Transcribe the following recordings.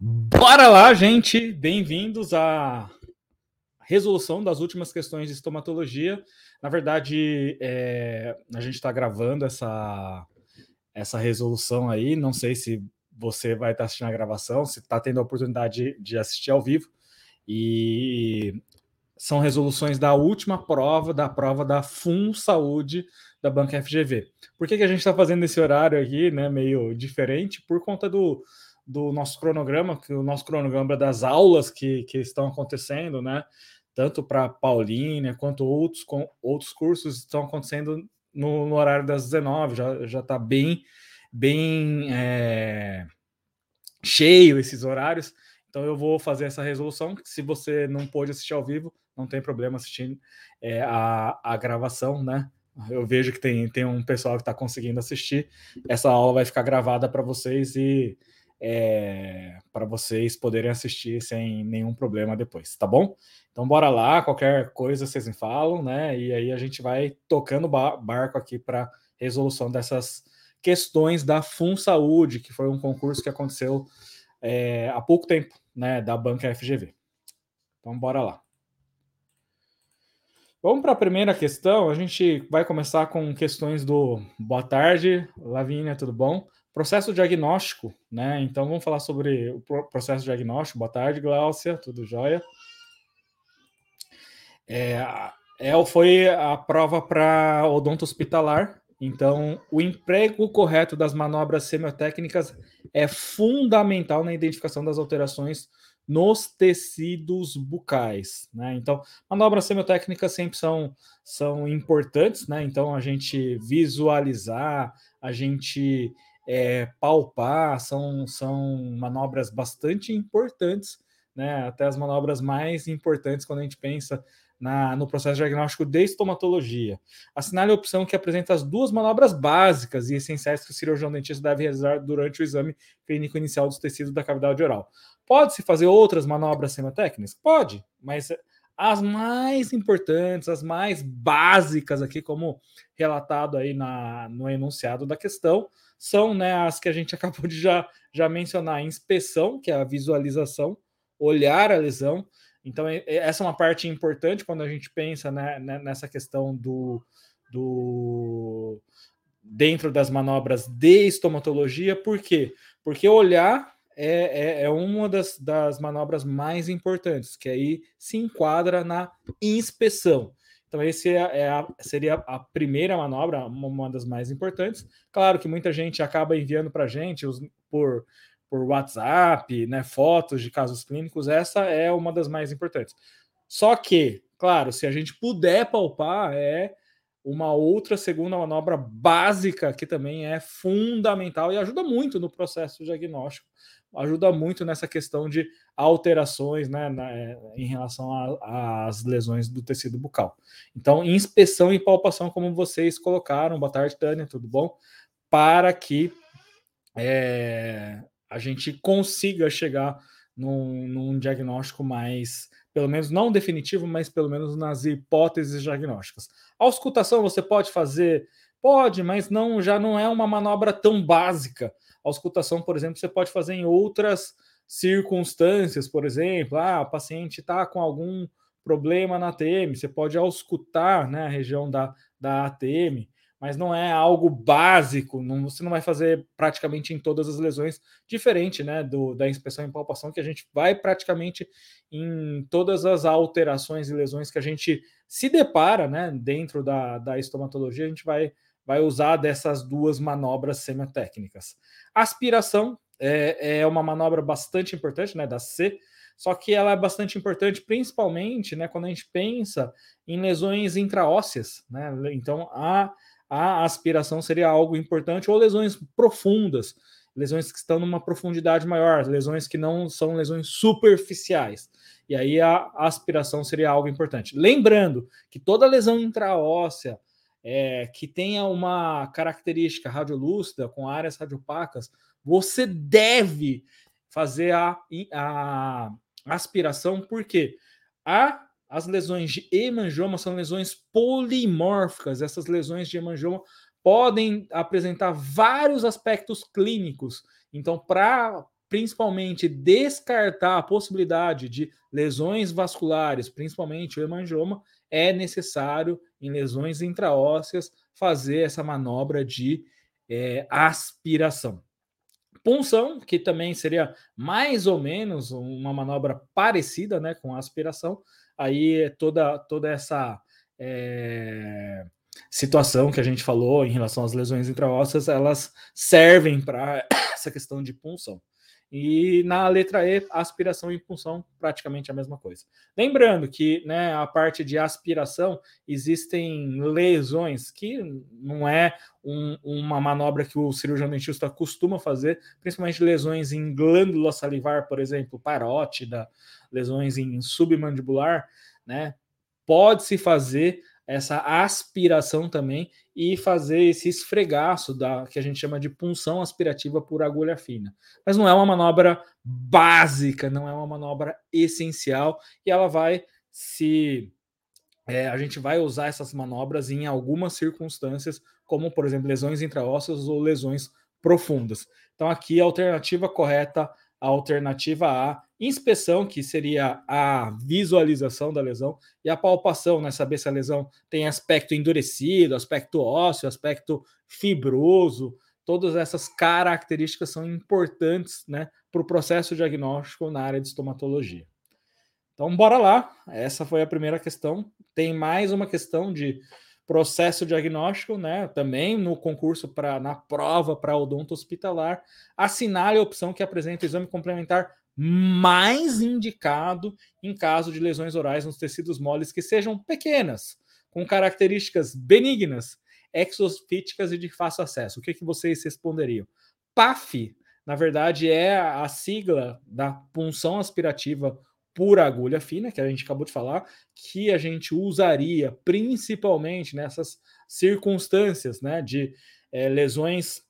Bora lá, gente! Bem-vindos à resolução das últimas questões de estomatologia. Na verdade, é, a gente está gravando essa, essa resolução aí. Não sei se você vai estar assistindo a gravação, se está tendo a oportunidade de assistir ao vivo. E são resoluções da última prova, da prova da FUN Saúde da Banca FGV. Por que, que a gente está fazendo esse horário aqui, né, meio diferente? Por conta do, do nosso cronograma, que o nosso cronograma das aulas que, que estão acontecendo, né? Tanto para Paulínia quanto outros, com, outros cursos estão acontecendo no, no horário das 19, já, já está bem, bem é, cheio esses horários. Então eu vou fazer essa resolução. Se você não pôde assistir ao vivo, não tem problema assistir é, a, a gravação, né? Eu vejo que tem, tem um pessoal que está conseguindo assistir. Essa aula vai ficar gravada para vocês e é, para vocês poderem assistir sem nenhum problema depois, tá bom? Então bora lá, qualquer coisa vocês me falam, né? E aí a gente vai tocando barco aqui para resolução dessas questões da Fun Saúde, que foi um concurso que aconteceu é, há pouco tempo, né? Da banca FGV. Então bora lá. Vamos para a primeira questão. A gente vai começar com questões do boa tarde, Lavínia, tudo bom? Processo diagnóstico, né? Então vamos falar sobre o processo diagnóstico. Boa tarde, Gláucia, tudo jóia? É, é, foi a prova para odonto hospitalar. Então, o emprego correto das manobras semiotécnicas é fundamental na identificação das alterações nos tecidos bucais, né? Então, manobras semiotécnicas sempre são, são importantes, né? Então, a gente visualizar, a gente é, palpar, são, são manobras bastante importantes, né? até as manobras mais importantes quando a gente pensa na, no processo diagnóstico de estomatologia. Assinale a opção que apresenta as duas manobras básicas e essenciais que o cirurgião dentista deve realizar durante o exame clínico inicial dos tecidos da cavidade oral. Pode-se fazer outras manobras semitécnicas? Pode, mas as mais importantes, as mais básicas aqui, como relatado aí na, no enunciado da questão, são né, as que a gente acabou de já, já mencionar: inspeção, que é a visualização, olhar a lesão. Então, essa é uma parte importante quando a gente pensa né, né, nessa questão do, do dentro das manobras de estomatologia, por quê? Porque olhar é, é, é, uma das, das manobras mais importantes, que aí se enquadra na inspeção. Então, esse é, é a, seria a primeira manobra, uma das mais importantes. Claro que muita gente acaba enviando para a gente os, por, por WhatsApp, né, fotos de casos clínicos, essa é uma das mais importantes. Só que, claro, se a gente puder palpar, é uma outra segunda manobra básica que também é fundamental e ajuda muito no processo diagnóstico ajuda muito nessa questão de alterações né, na, é, em relação às lesões do tecido bucal. Então, inspeção e palpação, como vocês colocaram, boa tarde, Tânia, tudo bom? Para que é, a gente consiga chegar num, num diagnóstico mais, pelo menos não definitivo, mas pelo menos nas hipóteses diagnósticas. A auscultação você pode fazer? Pode, mas não já não é uma manobra tão básica auscultação, por exemplo, você pode fazer em outras circunstâncias, por exemplo, ah, o paciente está com algum problema na ATM, você pode auscultar né, a região da, da ATM, mas não é algo básico, não, você não vai fazer praticamente em todas as lesões, diferente né, do, da inspeção e palpação, que a gente vai praticamente em todas as alterações e lesões que a gente se depara né, dentro da, da estomatologia, a gente vai vai usar dessas duas manobras semitécnicas. Aspiração é, é uma manobra bastante importante, né, da C, só que ela é bastante importante principalmente, né, quando a gente pensa em lesões intraósseas, né, então a, a aspiração seria algo importante, ou lesões profundas, lesões que estão numa profundidade maior, lesões que não são lesões superficiais. E aí a aspiração seria algo importante. Lembrando que toda lesão intraóssea, é, que tenha uma característica radiolúcida com áreas radiopacas, você deve fazer a, a aspiração, porque a, as lesões de hemangioma são lesões polimórficas. Essas lesões de hemangioma podem apresentar vários aspectos clínicos. Então, para principalmente descartar a possibilidade de lesões vasculares, principalmente o hemangioma, é necessário em lesões intraósseas fazer essa manobra de é, aspiração. Punção, que também seria mais ou menos uma manobra parecida né, com a aspiração, aí toda, toda essa é, situação que a gente falou em relação às lesões intraósseas, elas servem para essa questão de punção. E na letra E, aspiração e punção, praticamente a mesma coisa. Lembrando que né, a parte de aspiração existem lesões que não é um, uma manobra que o cirurgião dentista costuma fazer, principalmente lesões em glândula salivar, por exemplo, parótida, lesões em submandibular, né? Pode-se fazer essa aspiração também e fazer esse esfregaço da que a gente chama de punção aspirativa por agulha fina. Mas não é uma manobra básica, não é uma manobra essencial e ela vai se é, a gente vai usar essas manobras em algumas circunstâncias, como por exemplo lesões intraósseas ou lesões profundas. Então aqui a alternativa correta, a alternativa A, inspeção, que seria a visualização da lesão, e a palpação, né? Saber se a lesão tem aspecto endurecido, aspecto ósseo, aspecto fibroso. Todas essas características são importantes né, para o processo diagnóstico na área de estomatologia. Então, bora lá. Essa foi a primeira questão. Tem mais uma questão de processo diagnóstico, né? Também no concurso para na prova para odonto hospitalar, assinale a opção que apresenta o exame complementar mais indicado em caso de lesões orais nos tecidos moles que sejam pequenas, com características benignas, exofíticas e de fácil acesso. O que, que vocês responderiam? PAF, na verdade, é a sigla da punção aspirativa por agulha fina, que a gente acabou de falar, que a gente usaria principalmente nessas circunstâncias né, de é, lesões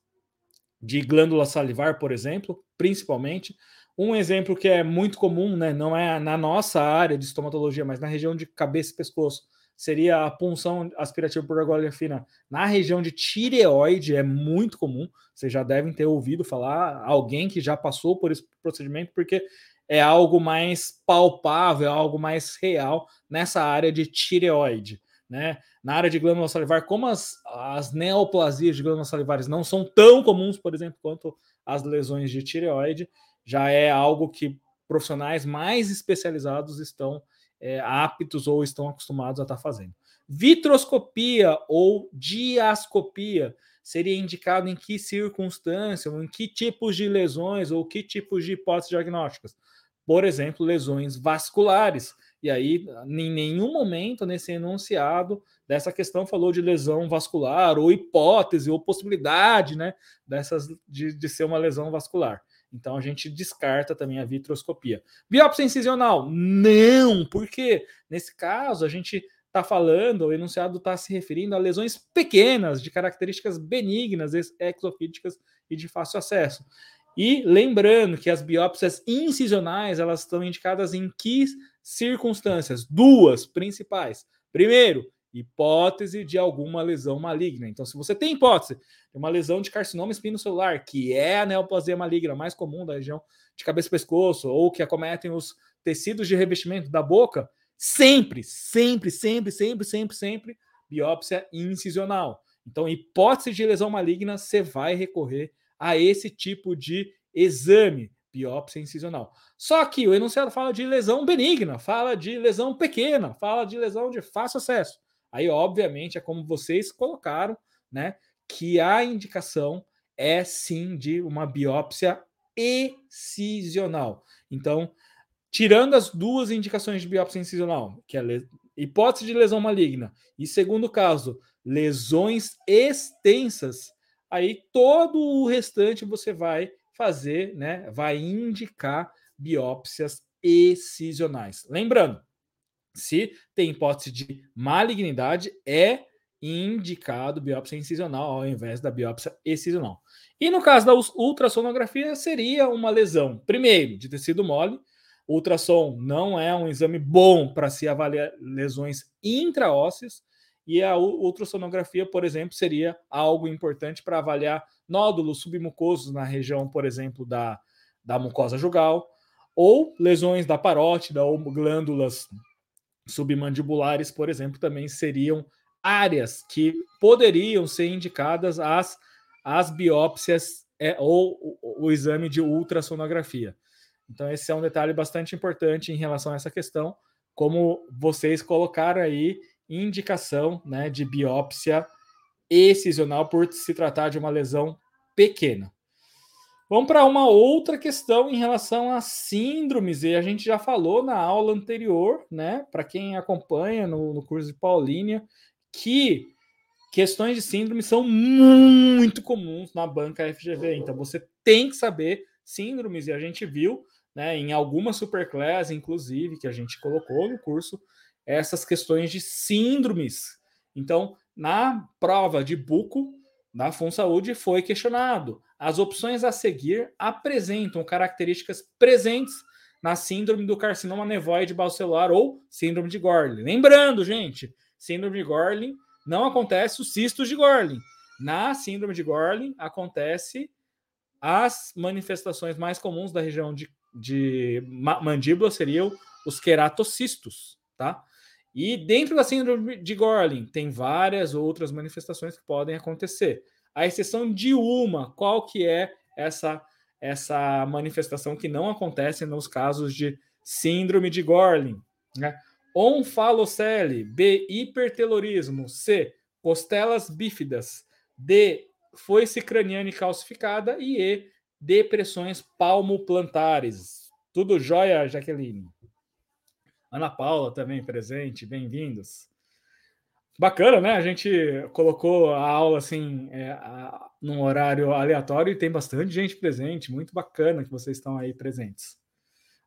de glândula salivar, por exemplo, principalmente, um exemplo que é muito comum, né, não é na nossa área de estomatologia, mas na região de cabeça e pescoço, seria a punção aspirativa por agulha fina na região de tireoide, é muito comum. Vocês já devem ter ouvido falar, alguém que já passou por esse procedimento, porque é algo mais palpável, é algo mais real nessa área de tireoide. Né? Na área de glândula salivar, como as, as neoplasias de glândulas salivares não são tão comuns, por exemplo, quanto as lesões de tireoide, já é algo que profissionais mais especializados estão é, aptos ou estão acostumados a estar fazendo. Vitroscopia ou diascopia seria indicado em que circunstância, em que tipos de lesões ou que tipos de hipóteses diagnósticas? Por exemplo, lesões vasculares. E aí, em nenhum momento nesse enunciado dessa questão falou de lesão vascular ou hipótese ou possibilidade, né, dessas de, de ser uma lesão vascular. Então a gente descarta também a vitroscopia. Biópsia incisional? Não, porque nesse caso a gente está falando, o enunciado está se referindo a lesões pequenas, de características benignas, exofíticas e de fácil acesso. E lembrando que as biópsias incisionais elas estão indicadas em que circunstâncias? Duas principais. Primeiro, hipótese de alguma lesão maligna. Então, se você tem hipótese de uma lesão de carcinoma espinocelular, que é a neoplasia maligna mais comum da região de cabeça e pescoço, ou que acometem os tecidos de revestimento da boca, sempre, sempre, sempre, sempre, sempre, sempre, biópsia incisional. Então, hipótese de lesão maligna, você vai recorrer a esse tipo de exame, biópsia incisional. Só que o enunciado fala de lesão benigna, fala de lesão pequena, fala de lesão de fácil acesso. Aí, obviamente, é como vocês colocaram, né? Que a indicação é sim de uma biópsia excisional. Então, tirando as duas indicações de biópsia incisional, que é hipótese de lesão maligna, e segundo caso, lesões extensas, aí todo o restante você vai fazer, né? Vai indicar biópsias excisionais. Lembrando, se tem hipótese de malignidade, é indicado biópsia incisional ao invés da biópsia excisional. E no caso da ultrassonografia, seria uma lesão, primeiro, de tecido mole. Ultrassom não é um exame bom para se avaliar lesões intraósseas, e a ultrassonografia, por exemplo, seria algo importante para avaliar nódulos submucosos na região, por exemplo, da, da mucosa jugal, ou lesões da parótida ou glândulas submandibulares, por exemplo, também seriam áreas que poderiam ser indicadas às, às biópsias é, ou o, o exame de ultrassonografia. Então, esse é um detalhe bastante importante em relação a essa questão, como vocês colocaram aí indicação né, de biópsia excisional por se tratar de uma lesão pequena. Vamos para uma outra questão em relação a síndromes, e a gente já falou na aula anterior, né? Para quem acompanha no, no curso de Paulínia, que questões de síndrome são muito comuns na banca FGV. Então você tem que saber síndromes, e a gente viu né, em algumas superclass, inclusive, que a gente colocou no curso, essas questões de síndromes. Então, na prova de buco da FunSaúde foi questionado. As opções a seguir apresentam características presentes na síndrome do carcinoma nevoide baucelular ou síndrome de Gorlin. Lembrando, gente, síndrome de Gorlin não acontece os cistos de Gorlin. Na síndrome de Gorlin acontece as manifestações mais comuns da região de, de mandíbula seriam os queratocistos, tá? E dentro da síndrome de Gorlin tem várias outras manifestações que podem acontecer. A exceção de uma, qual que é essa essa manifestação que não acontece nos casos de síndrome de Gorlin, né? Onfalocele, B, hipertelorismo, C, costelas bífidas, D, foice craniana calcificada e E, depressões palmoplantares. Tudo jóia, Jaqueline? Ana Paula também presente, bem-vindos. Bacana, né? A gente colocou a aula assim é, a, num horário aleatório e tem bastante gente presente. Muito bacana que vocês estão aí presentes.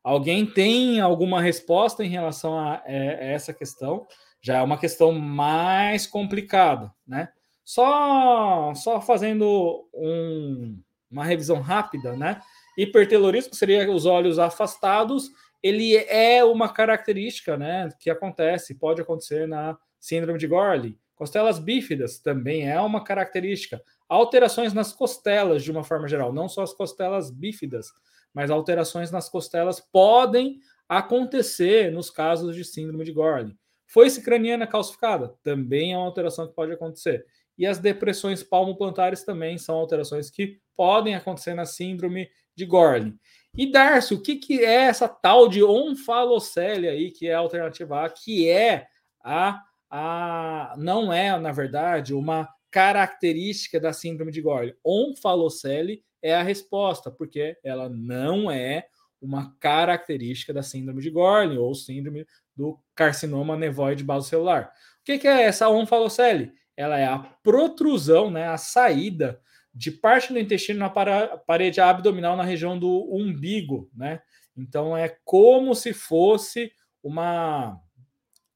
Alguém tem alguma resposta em relação a, é, essa questão? Já é uma questão mais complicada, né? Só, só fazendo um, uma revisão rápida, né? Hipertelorismo seria os olhos afastados ele é uma característica né, que acontece, pode acontecer na síndrome de Gorley. Costelas bífidas também é uma característica. Alterações nas costelas, de uma forma geral, não só as costelas bífidas, mas alterações nas costelas podem acontecer nos casos de síndrome de Gorley. Foice craniana calcificada também é uma alteração que pode acontecer. E as depressões palmoplantares também são alterações que podem acontecer na síndrome de Gorley. E Darcy, o que, que é essa tal de onfalocele aí, que é a alternativa A, que é a, a. Não é, na verdade, uma característica da síndrome de Gorley. Onfalocele é a resposta, porque ela não é uma característica da síndrome de Gorley ou síndrome do carcinoma nevoide basocelular. O que, que é essa onfalocele? Ela é a protrusão, né, a saída de parte do intestino na parede abdominal na região do umbigo, né? Então é como se fosse uma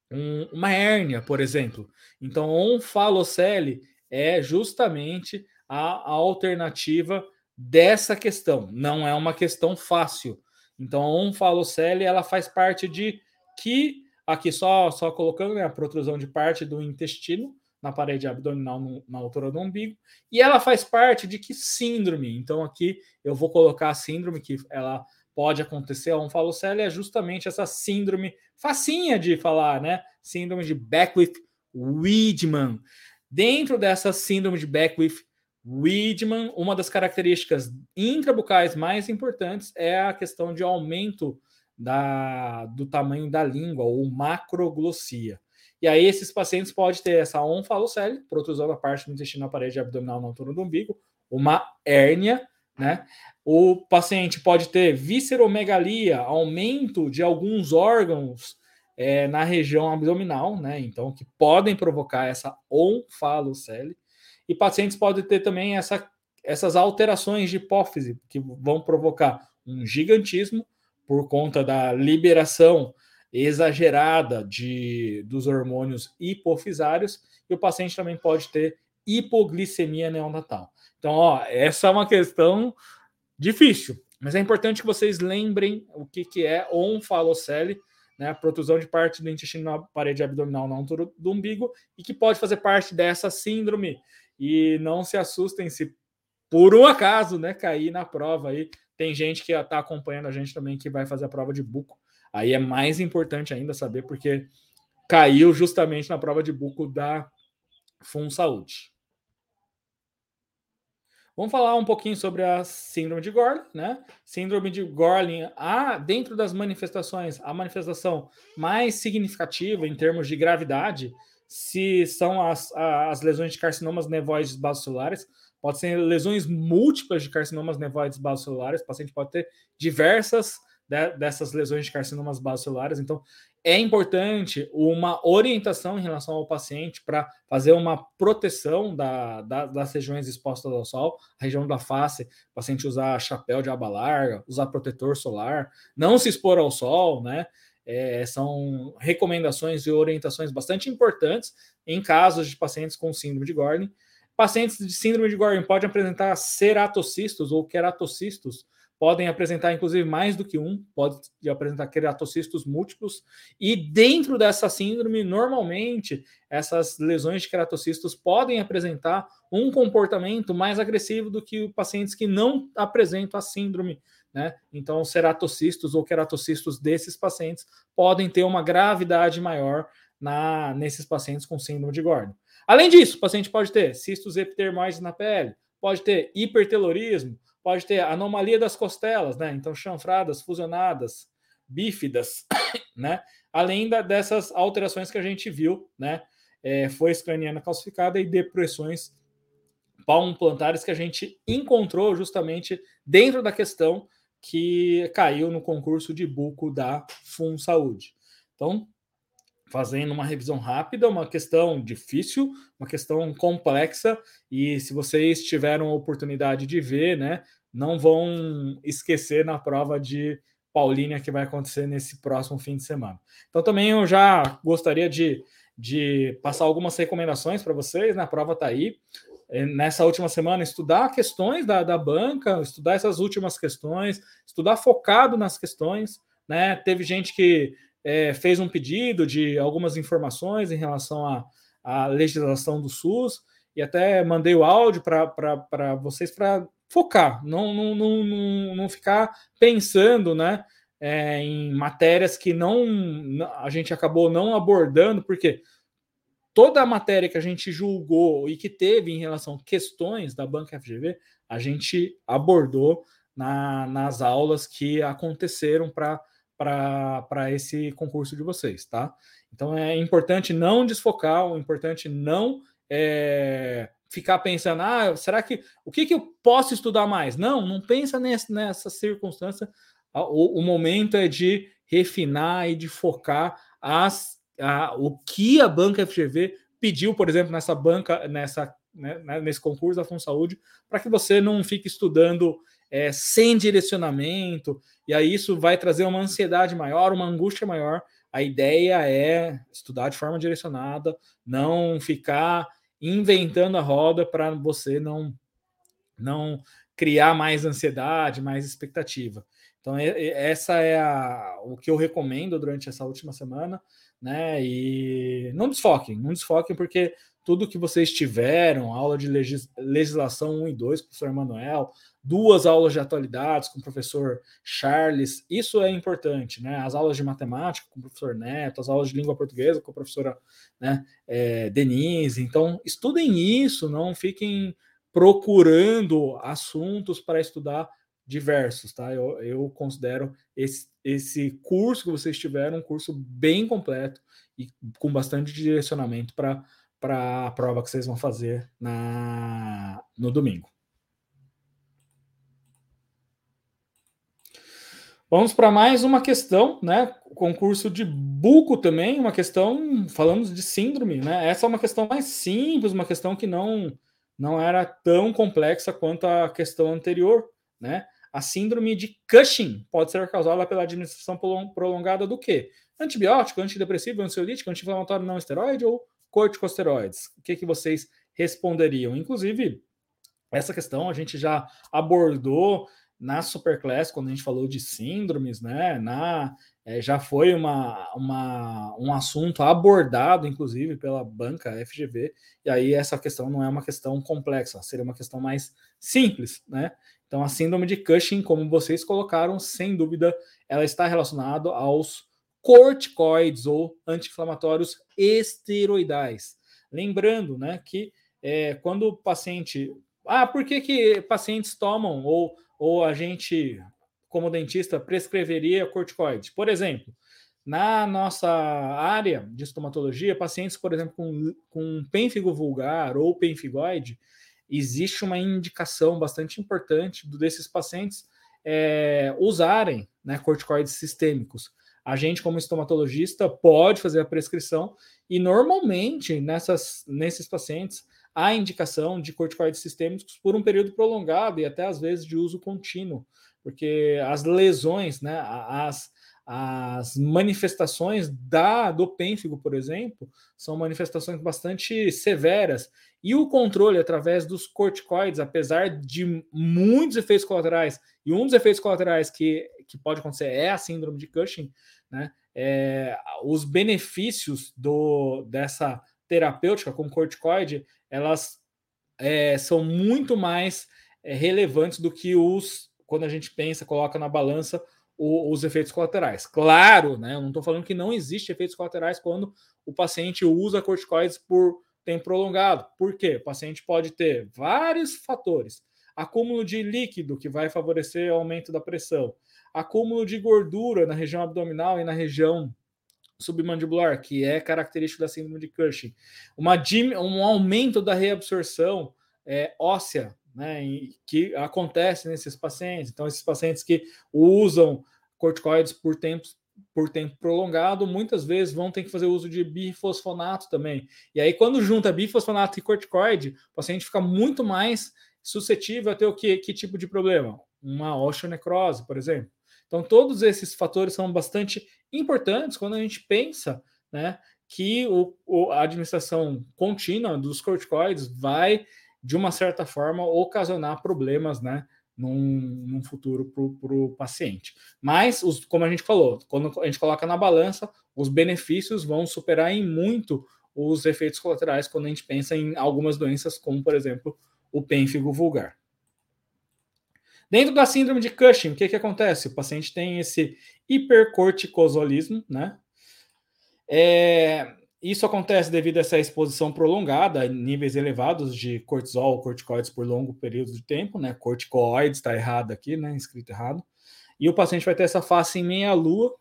um, uma hérnia, por exemplo. Então, onfalocele é justamente a, a alternativa dessa questão. Não é uma questão fácil. Então, a onfalocele ela faz parte de que aqui só só colocando né, a protrusão de parte do intestino na parede abdominal no, na altura do umbigo, e ela faz parte de que síndrome? Então aqui eu vou colocar a síndrome que ela pode acontecer a um falocele é justamente essa síndrome facinha de falar, né? Síndrome de Beckwith-Wiedemann. Dentro dessa síndrome de Beckwith-Wiedemann, uma das características intrabucais mais importantes é a questão de aumento da, do tamanho da língua, ou macroglossia. E aí esses pacientes podem ter essa onfalocele, protrusão da parte do intestino na parede abdominal na altura do umbigo, uma hérnia, né? O paciente pode ter visceromegalia, aumento de alguns órgãos é, na região abdominal, né? Então, que podem provocar essa onfalocele. E pacientes podem ter também essa, essas alterações de hipófise, que vão provocar um gigantismo por conta da liberação exagerada de, dos hormônios hipofisários e o paciente também pode ter hipoglicemia neonatal. Então, ó, essa é uma questão difícil, mas é importante que vocês lembrem o que, que é onfalocele, né, a protusão de parte do intestino na parede abdominal na altura do umbigo e que pode fazer parte dessa síndrome. E não se assustem se por um acaso, né, cair na prova aí tem gente que está acompanhando a gente também que vai fazer a prova de buco. Aí é mais importante ainda saber, porque caiu justamente na prova de buco da Fun Saúde. Vamos falar um pouquinho sobre a síndrome de Gorlin, né? Síndrome de Gorlin, a, dentro das manifestações, a manifestação mais significativa em termos de gravidade, se são as, as lesões de carcinomas nevoides basocelulares, pode ser lesões múltiplas de carcinomas nevoides basocelulares, o paciente pode ter diversas dessas lesões de carcinomas basocelulares. Então, é importante uma orientação em relação ao paciente para fazer uma proteção da, da, das regiões expostas ao sol, a região da face, o paciente usar chapéu de aba larga, usar protetor solar, não se expor ao sol, né? É, são recomendações e orientações bastante importantes em casos de pacientes com síndrome de Gordon. Pacientes de síndrome de Gordon podem apresentar ceratocistos ou queratocistos, podem apresentar inclusive mais do que um, pode apresentar queratocistos múltiplos, e dentro dessa síndrome, normalmente, essas lesões de queratocistos podem apresentar um comportamento mais agressivo do que pacientes que não apresentam a síndrome, né? Então, ceratocistos ou queratocistos desses pacientes podem ter uma gravidade maior na, nesses pacientes com síndrome de Gordon. Além disso, o paciente pode ter cistos epidermoides na pele, pode ter hipertelorismo, pode ter anomalia das costelas, né? Então, chanfradas, fusionadas, bífidas, né? Além da, dessas alterações que a gente viu, né? É, foi craniana calcificada e depressões palmo-plantares que a gente encontrou justamente dentro da questão que caiu no concurso de buco da FUN Saúde. Então, fazendo uma revisão rápida, uma questão difícil, uma questão complexa, e se vocês tiveram a oportunidade de ver, né, não vão esquecer na prova de Paulínia que vai acontecer nesse próximo fim de semana. Então também eu já gostaria de, de passar algumas recomendações para vocês, né? a prova está aí. É, nessa última semana, estudar questões da, da banca, estudar essas últimas questões, estudar focado nas questões. Né? Teve gente que é, fez um pedido de algumas informações em relação à, à legislação do SUS, e até mandei o áudio para vocês para focar, não, não, não, não, ficar pensando né, é, em matérias que não a gente acabou não abordando, porque toda a matéria que a gente julgou e que teve em relação a questões da banca FGV, a gente abordou na, nas aulas que aconteceram para para esse concurso de vocês, tá? Então é importante não desfocar, é importante não é, ficar pensando, ah, será que o que, que eu posso estudar mais? Não, não pensa nessa, nessa circunstância. O, o momento é de refinar e de focar as, a, o que a banca FGV pediu, por exemplo, nessa banca, nessa, né, né nesse concurso da Fundo Saúde, para que você não fique estudando é, sem direcionamento, e aí isso vai trazer uma ansiedade maior, uma angústia maior. A ideia é estudar de forma direcionada, não ficar inventando a roda para você não não criar mais ansiedade, mais expectativa. Então essa é a, o que eu recomendo durante essa última semana, né? E não desfoquem, não desfoquem porque tudo que vocês tiveram, aula de legis, legislação 1 e 2 com o professor Manuel, duas aulas de atualidades com o professor Charles, isso é importante, né? As aulas de matemática com o professor Neto, as aulas de língua portuguesa com a professora né, é, Denise. Então, estudem isso, não fiquem procurando assuntos para estudar diversos, tá? Eu, eu considero esse, esse curso que vocês tiveram um curso bem completo e com bastante direcionamento para a prova que vocês vão fazer na, no domingo. Vamos para mais uma questão, né? Concurso de buco também, uma questão, falamos de síndrome, né? Essa é uma questão mais simples, uma questão que não, não era tão complexa quanto a questão anterior, né? A síndrome de Cushing pode ser causada pela administração prolongada do quê? Antibiótico, antidepressivo, ansiolítico, anti-inflamatório não esteroide ou corticosteroides? O que, que vocês responderiam? Inclusive, essa questão a gente já abordou na Superclass, quando a gente falou de síndromes, né, na, é, já foi uma, uma, um assunto abordado, inclusive, pela banca FGV, e aí essa questão não é uma questão complexa, seria uma questão mais simples, né? Então, a síndrome de Cushing, como vocês colocaram, sem dúvida, ela está relacionada aos corticoides ou anti-inflamatórios esteroidais. Lembrando, né, que é, quando o paciente. Ah, por que, que pacientes tomam ou, ou a gente, como dentista, prescreveria corticoides? Por exemplo, na nossa área de estomatologia, pacientes, por exemplo, com, com pênfigo vulgar ou pênfigoide, existe uma indicação bastante importante desses pacientes é, usarem né, corticoides sistêmicos. A gente, como estomatologista, pode fazer a prescrição e normalmente nessas, nesses pacientes há indicação de corticoides sistêmicos por um período prolongado e até às vezes de uso contínuo, porque as lesões, né, as, as manifestações da do pênfigo, por exemplo, são manifestações bastante severas e o controle através dos corticoides, apesar de muitos efeitos colaterais, e um dos efeitos colaterais que, que pode acontecer é a síndrome de Cushing, né? É, os benefícios do, dessa terapêutica com corticoide, elas é, são muito mais é, relevantes do que os, quando a gente pensa, coloca na balança o, os efeitos colaterais. Claro, né? Eu não estou falando que não existe efeitos colaterais quando o paciente usa corticoides por tempo prolongado. Por quê? O paciente pode ter vários fatores. Acúmulo de líquido, que vai favorecer o aumento da pressão. Acúmulo de gordura na região abdominal e na região submandibular, que é característico da síndrome de Cushing. Uma, um aumento da reabsorção é, óssea né, que acontece nesses pacientes. Então, esses pacientes que usam corticoides por tempo, por tempo prolongado, muitas vezes vão ter que fazer uso de bifosfonato também. E aí, quando junta bifosfonato e corticoide, o paciente fica muito mais suscetível a ter o que, que tipo de problema? Uma osteonecrose, por exemplo. Então, todos esses fatores são bastante importantes quando a gente pensa né, que o, o, a administração contínua dos corticoides vai de uma certa forma, ocasionar problemas, né? Num, num futuro para o paciente. Mas, os, como a gente falou, quando a gente coloca na balança, os benefícios vão superar em muito os efeitos colaterais quando a gente pensa em algumas doenças, como, por exemplo, o pênfigo vulgar. Dentro da síndrome de Cushing, o que, que acontece? O paciente tem esse hipercorticosolismo, né? É, isso acontece devido a essa exposição prolongada níveis elevados de cortisol, corticoides por longo período de tempo, né? Corticoides está errado aqui, né? Escrito errado. E o paciente vai ter essa face em meia-lua,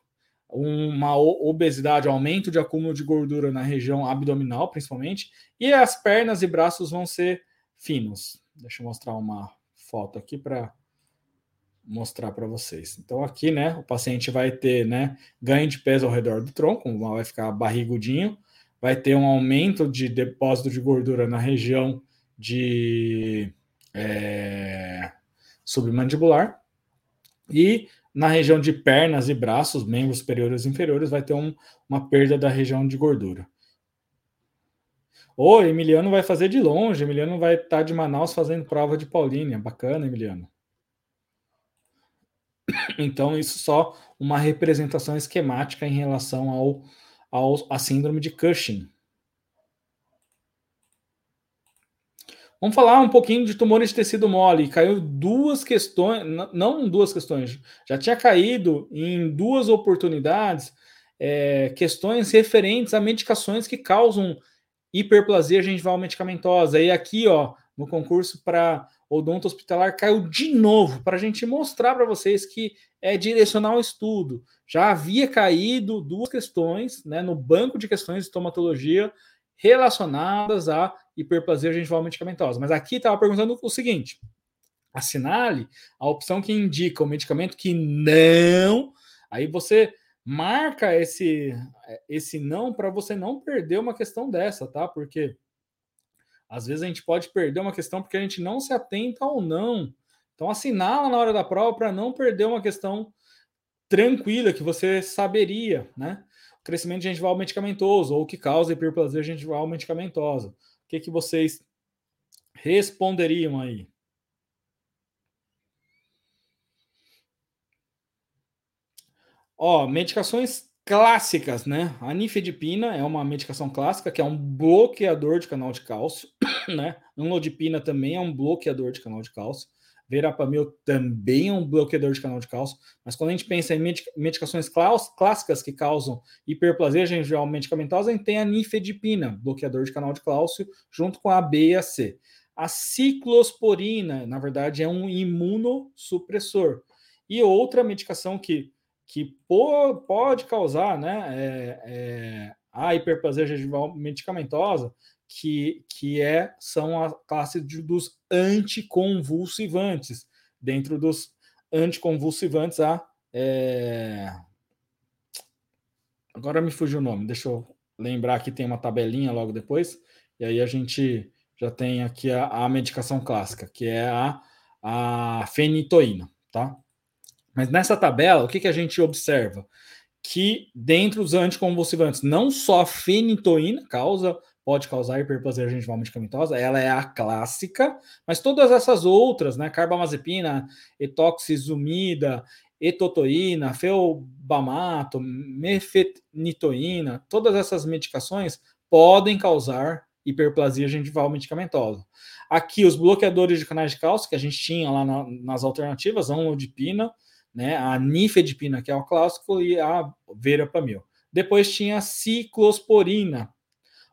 uma obesidade, aumento de acúmulo de gordura na região abdominal, principalmente, e as pernas e braços vão ser finos. Deixa eu mostrar uma foto aqui para mostrar para vocês. Então aqui, né, o paciente vai ter, né, ganho de peso ao redor do tronco, vai ficar barrigudinho, vai ter um aumento de depósito de gordura na região de é, submandibular e na região de pernas e braços, membros superiores e inferiores, vai ter um, uma perda da região de gordura. O Emiliano vai fazer de longe, Emiliano vai estar tá de Manaus fazendo prova de Paulínia. Bacana, Emiliano. Então, isso só uma representação esquemática em relação ao ao, à síndrome de Cushing. Vamos falar um pouquinho de tumores de tecido mole. Caiu duas questões, não duas questões, já tinha caído em duas oportunidades é, questões referentes a medicações que causam hiperplasia gengival medicamentosa. E aqui, ó, no concurso para odonto hospitalar, caiu de novo para a gente mostrar para vocês que é direcionar o estudo. Já havia caído duas questões né, no banco de questões de estomatologia relacionadas à hiperplasia gengival medicamentosa. Mas aqui estava perguntando o seguinte: assinale a opção que indica o medicamento que não. Aí você marca esse, esse não para você não perder uma questão dessa, tá? Porque às vezes a gente pode perder uma questão porque a gente não se atenta ao não. Então, assinala na hora da prova para não perder uma questão tranquila que você saberia, né? O crescimento gengival medicamentoso ou o que causa hiperplasia gengival medicamentosa. O que, que vocês responderiam aí? Ó, medicações clássicas, né? A nifedipina é uma medicação clássica que é um bloqueador de canal de cálcio, né? Nulodipina também é um bloqueador de canal de cálcio verapamil também é um bloqueador de canal de cálcio, mas quando a gente pensa em medicações clássicas que causam hiperplasia gingival medicamentosa, a gente tem a nifedipina, bloqueador de canal de cálcio, junto com a B e a C. A ciclosporina, na verdade, é um imunossupressor. E outra medicação que, que pode causar né, é, é a hiperplasia medicamentosa, que, que é, são a classe de, dos anticonvulsivantes. Dentro dos anticonvulsivantes, há. É... Agora me fugiu o nome, deixa eu lembrar que tem uma tabelinha logo depois, e aí a gente já tem aqui a, a medicação clássica, que é a, a fenitoína, tá? Mas nessa tabela, o que, que a gente observa? Que dentro dos anticonvulsivantes, não só a fenitoína causa, pode causar hiperplasia gengival medicamentosa, ela é a clássica, mas todas essas outras, né, carbamazepina, etoxizumida, etotoína, feobamato, mefenitoína, todas essas medicações podem causar hiperplasia gengival medicamentosa. Aqui, os bloqueadores de canais de cálcio, que a gente tinha lá na, nas alternativas, a onlodipina, né, a nifedipina, que é o clássico, e a verapamil. Depois tinha a ciclosporina,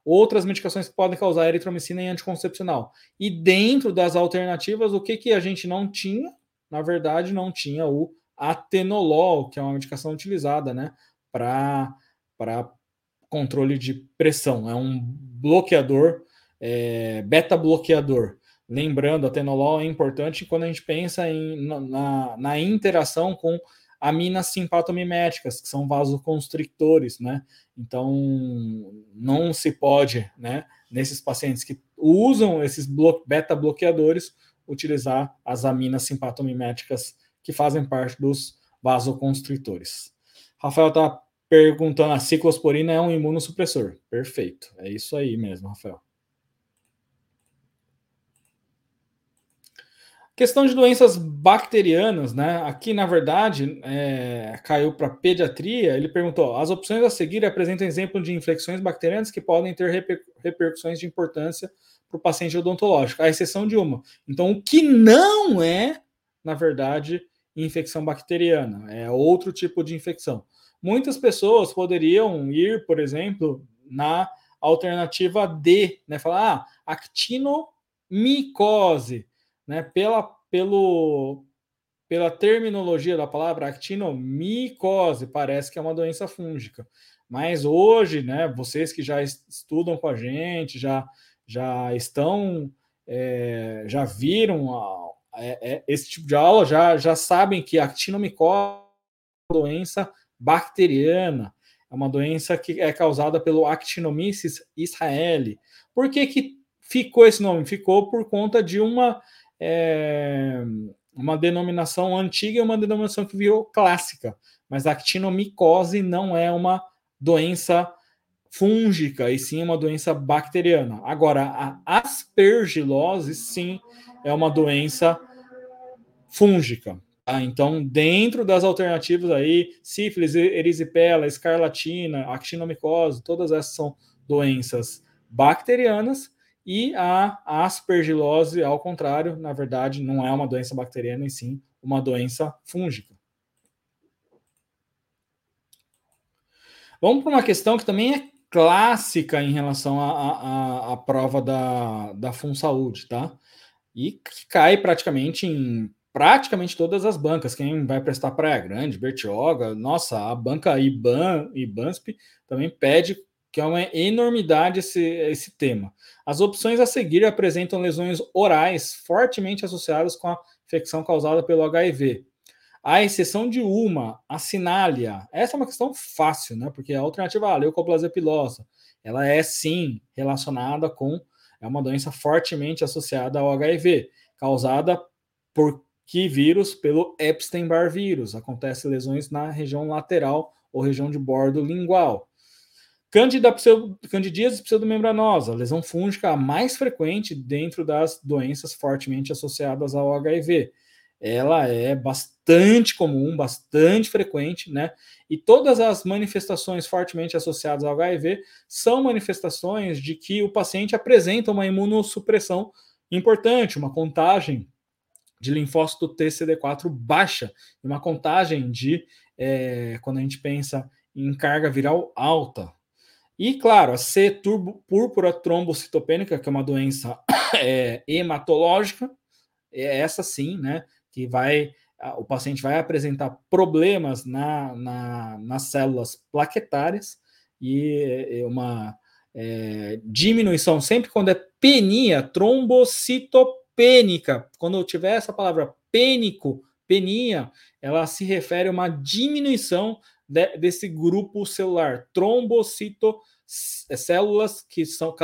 outras medicações que podem causar eritromicina e anticoncepcional. E dentro das alternativas, o que, que a gente não tinha? Na verdade, não tinha o atenolol, que é uma medicação utilizada né, para controle de pressão. É um bloqueador, é, beta-bloqueador. Lembrando, a tenolol é importante quando a gente pensa em, na, na interação com aminas simpatomiméticas, que são vasoconstrictores, né? Então, não se pode, né, nesses pacientes que usam esses beta-bloqueadores, utilizar as aminas simpatomiméticas que fazem parte dos vasoconstritores. Rafael está perguntando: a ciclosporina é um imunossupressor. Perfeito. É isso aí mesmo, Rafael. Questão de doenças bacterianas, né? Aqui, na verdade, é, caiu para pediatria. Ele perguntou: as opções a seguir apresentam exemplo de infecções bacterianas que podem ter reper repercussões de importância para o paciente odontológico, à exceção de uma. Então, o que não é, na verdade, infecção bacteriana, é outro tipo de infecção. Muitas pessoas poderiam ir, por exemplo, na alternativa D, né? Falar, ah, actinomicose, né? Pela, pelo, pela terminologia da palavra actinomicose, parece que é uma doença fúngica. Mas hoje, né, vocês que já estudam com a gente, já, já estão, é, já viram a, é, é, esse tipo de aula, já, já sabem que a actinomicose é uma doença bacteriana, é uma doença que é causada pelo Actinomyces israeli. Por que, que ficou esse nome? Ficou por conta de uma, é, uma denominação antiga e uma denominação que virou clássica. Mas a actinomicose não é uma doença fúngica, e sim uma doença bacteriana. Agora, a aspergilose, sim, é uma doença fúngica. Ah, então, dentro das alternativas aí, sífilis, erisipela, escarlatina, actinomicose, todas essas são doenças bacterianas e a aspergilose, ao contrário, na verdade, não é uma doença bacteriana, e sim uma doença fúngica. Vamos para uma questão que também é clássica em relação à, prova da, da FunSaúde, tá? E que cai praticamente em praticamente todas as bancas. Quem vai prestar Praia Grande, Bertioga, nossa, a banca IBAN e Bansp também pede que é uma enormidade esse, esse tema. As opções a seguir apresentam lesões orais fortemente associadas com a infecção causada pelo HIV. A exceção de uma, a sinália. Essa é uma questão fácil, né? Porque a alternativa A, leucoplasia pilosa, ela é sim relacionada com é uma doença fortemente associada ao HIV, causada por que vírus pelo Epstein-Barr vírus. Acontece lesões na região lateral ou região de bordo lingual. Candida pseudo, candidíase pseudomembranosa, lesão fúngica a mais frequente dentro das doenças fortemente associadas ao HIV. Ela é bastante comum, bastante frequente, né? E todas as manifestações fortemente associadas ao HIV são manifestações de que o paciente apresenta uma imunossupressão importante, uma contagem de linfócito TCD4 baixa, uma contagem de é, quando a gente pensa em carga viral alta. E claro, a C turbo, púrpura trombocitopênica, que é uma doença é, hematológica, é essa sim, né? Que vai o paciente vai apresentar problemas na, na, nas células plaquetárias e uma é, diminuição, sempre quando é penia, trombocitopênica, quando eu tiver essa palavra pênico, penia, ela se refere a uma diminuição de, desse grupo celular, trombocito, é, células que são,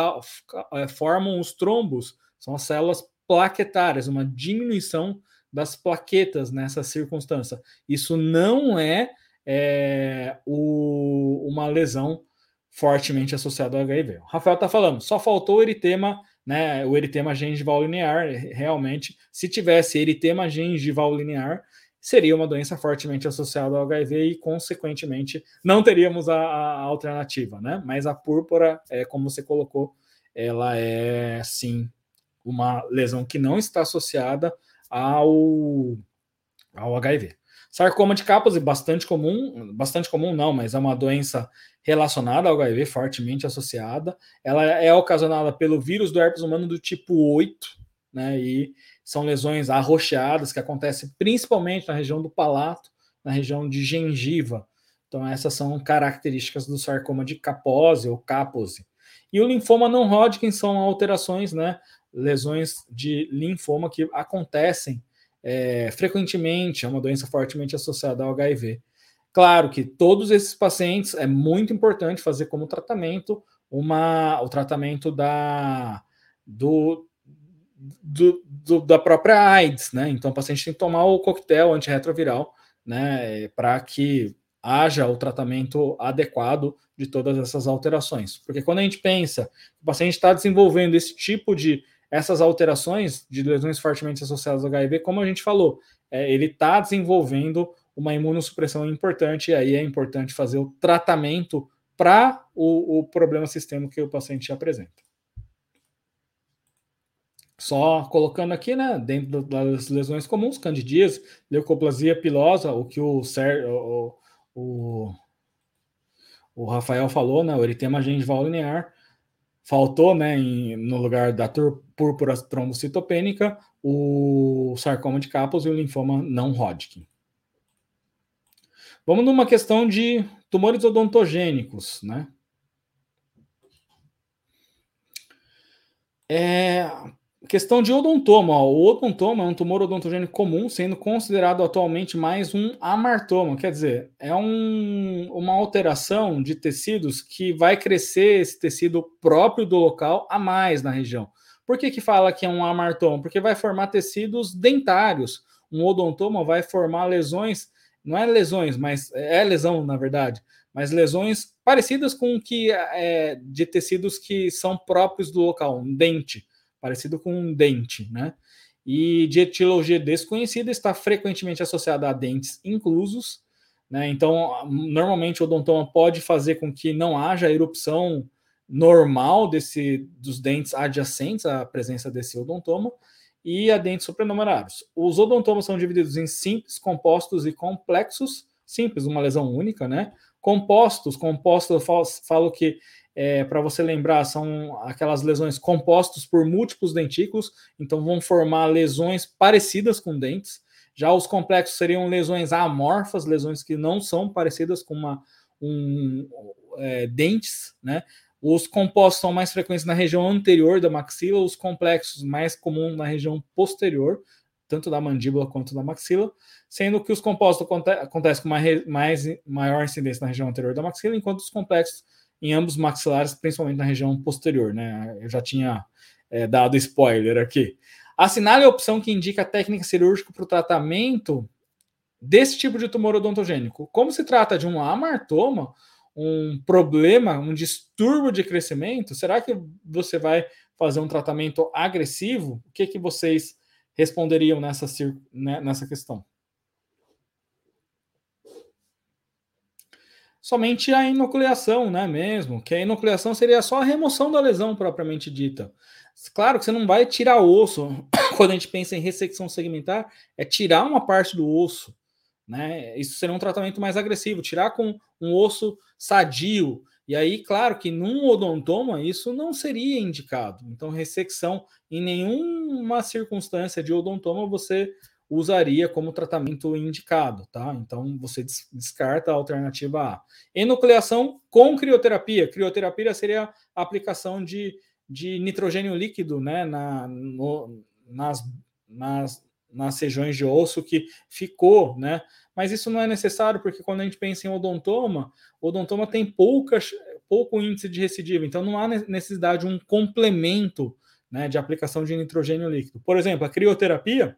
é, formam os trombos, são as células plaquetárias, uma diminuição das plaquetas nessa circunstância. Isso não é, é o, uma lesão fortemente associada ao HIV. O Rafael está falando, só faltou eritema, né, o eritema gengival linear, realmente, se tivesse eritema gengival linear, seria uma doença fortemente associada ao HIV e, consequentemente, não teríamos a, a alternativa, né? Mas a púrpura, é, como você colocou, ela é, sim, uma lesão que não está associada ao, ao HIV. Sarcoma de Kaposi, bastante comum, bastante comum não, mas é uma doença relacionada ao HIV, fortemente associada. Ela é ocasionada pelo vírus do herpes humano do tipo 8, né? E são lesões arroxeadas que acontecem principalmente na região do palato, na região de gengiva. Então, essas são características do sarcoma de Kaposi ou Kaposi. E o linfoma não Hodgkin são alterações, né? lesões de linfoma que acontecem é, frequentemente, é uma doença fortemente associada ao HIV. Claro que todos esses pacientes é muito importante fazer como tratamento uma, o tratamento da, do, do, do, da própria AIDS, né? Então o paciente tem que tomar o coquetel antirretroviral, né? Para que haja o tratamento adequado de todas essas alterações. Porque quando a gente pensa que o paciente está desenvolvendo esse tipo de essas alterações de lesões fortemente associadas ao HIV, como a gente falou, é, ele está desenvolvendo uma imunossupressão importante, e aí é importante fazer o tratamento para o, o, problema sistêmico que o paciente apresenta. Só colocando aqui, né, dentro das lesões comuns, candidíase, leucoplasia pilosa, o que o, o, o, o Rafael falou, né, o eritema gengival linear, faltou, né, em, no lugar da púrpura trombocitopênica, o sarcoma de Kaposi e o linfoma não Hodgkin. Vamos numa questão de tumores odontogênicos, né? É, Questão de odontoma. O odontoma é um tumor odontogênico comum, sendo considerado atualmente mais um amartoma. Quer dizer, é um, uma alteração de tecidos que vai crescer esse tecido próprio do local a mais na região. Por que, que fala que é um amartoma? Porque vai formar tecidos dentários. Um odontoma vai formar lesões, não é lesões, mas é lesão, na verdade, mas lesões parecidas com que é, de tecidos que são próprios do local, um dente parecido com um dente, né? E de etiologia desconhecida está frequentemente associada a dentes inclusos, né? Então, normalmente o odontoma pode fazer com que não haja erupção normal desse dos dentes adjacentes à presença desse odontoma e a dentes supranumerários. Os odontomas são divididos em simples, compostos e complexos. Simples, uma lesão única, né? Compostos, compostos, eu falo, falo que é, para você lembrar, são aquelas lesões compostas por múltiplos dentículos, então vão formar lesões parecidas com dentes. Já os complexos seriam lesões amorfas, lesões que não são parecidas com uma, um, é, dentes, né? Os compostos são mais frequentes na região anterior da maxila, os complexos mais comuns na região posterior, tanto da mandíbula quanto da maxila, sendo que os compostos acontecem com mais, mais maior incidência na região anterior da maxila, enquanto os complexos em ambos maxilares, principalmente na região posterior, né? Eu já tinha é, dado spoiler aqui. Assinale a opção que indica a técnica cirúrgica para o tratamento desse tipo de tumor odontogênico. Como se trata de um amartoma, um problema, um distúrbio de crescimento, será que você vai fazer um tratamento agressivo? O que, que vocês responderiam nessa, né, nessa questão? Somente a enucleação, né, mesmo, que a enucleação seria só a remoção da lesão propriamente dita. Claro que você não vai tirar osso, quando a gente pensa em ressecção segmentar, é tirar uma parte do osso, né? Isso seria um tratamento mais agressivo, tirar com um osso sadio. E aí, claro que num odontoma isso não seria indicado. Então, ressecção em nenhuma circunstância de odontoma você usaria como tratamento indicado, tá? Então você descarta a alternativa A. Enucleação com crioterapia. Crioterapia seria a aplicação de, de nitrogênio líquido, né, na, no, nas, nas, nas regiões de osso que ficou, né? Mas isso não é necessário porque quando a gente pensa em odontoma, odontoma tem poucas, pouco índice de recidiva, então não há necessidade de um complemento, né, de aplicação de nitrogênio líquido. Por exemplo, a crioterapia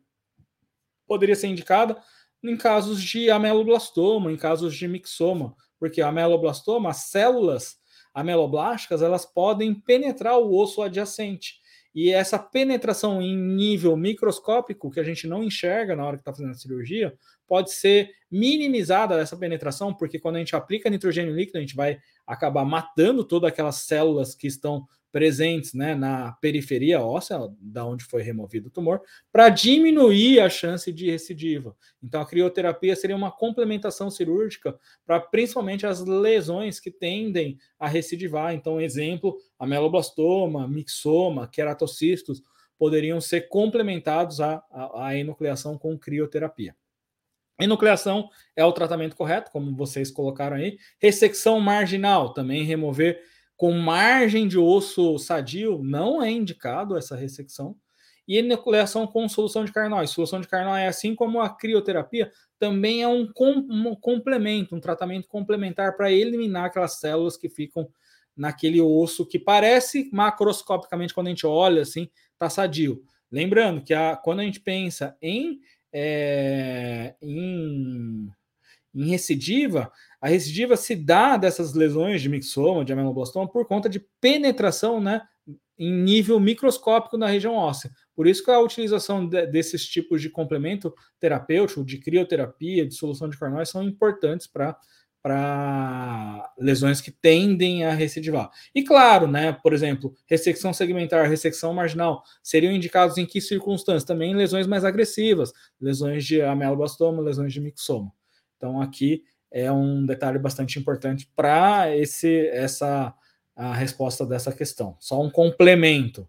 poderia ser indicada em casos de ameloblastoma, em casos de mixoma, porque ameloblastoma, as células ameloblásticas, elas podem penetrar o osso adjacente. E essa penetração em nível microscópico, que a gente não enxerga na hora que está fazendo a cirurgia, pode ser minimizada essa penetração, porque quando a gente aplica nitrogênio líquido, a gente vai acabar matando todas aquelas células que estão presentes né, na periferia óssea, da onde foi removido o tumor, para diminuir a chance de recidiva. Então, a crioterapia seria uma complementação cirúrgica para principalmente as lesões que tendem a recidivar. Então, exemplo, ameloblastoma, mixoma, queratocistos poderiam ser complementados à, à, enucleação com crioterapia. Enucleação é o tratamento correto, como vocês colocaram aí. Ressecção marginal, também remover com margem de osso sadio, não é indicado essa ressecção. E enucleação com solução de carnóis. Solução de carnóis, assim como a crioterapia, também é um, com, um complemento, um tratamento complementar para eliminar aquelas células que ficam naquele osso que parece macroscopicamente, quando a gente olha assim, tá sadio. Lembrando que a, quando a gente pensa em, é, em em recidiva, a recidiva se dá dessas lesões de mixoma, de ameloblastoma, por conta de penetração né, em nível microscópico na região óssea. Por isso que a utilização de, desses tipos de complemento terapêutico, de crioterapia, de solução de carnóis, são importantes para lesões que tendem a recidivar. E claro, né, por exemplo, ressecção segmentar, ressecção marginal, seriam indicados em que circunstâncias? Também lesões mais agressivas, lesões de ameloblastoma, lesões de mixoma. Então aqui é um detalhe bastante importante para essa a resposta dessa questão. Só um complemento.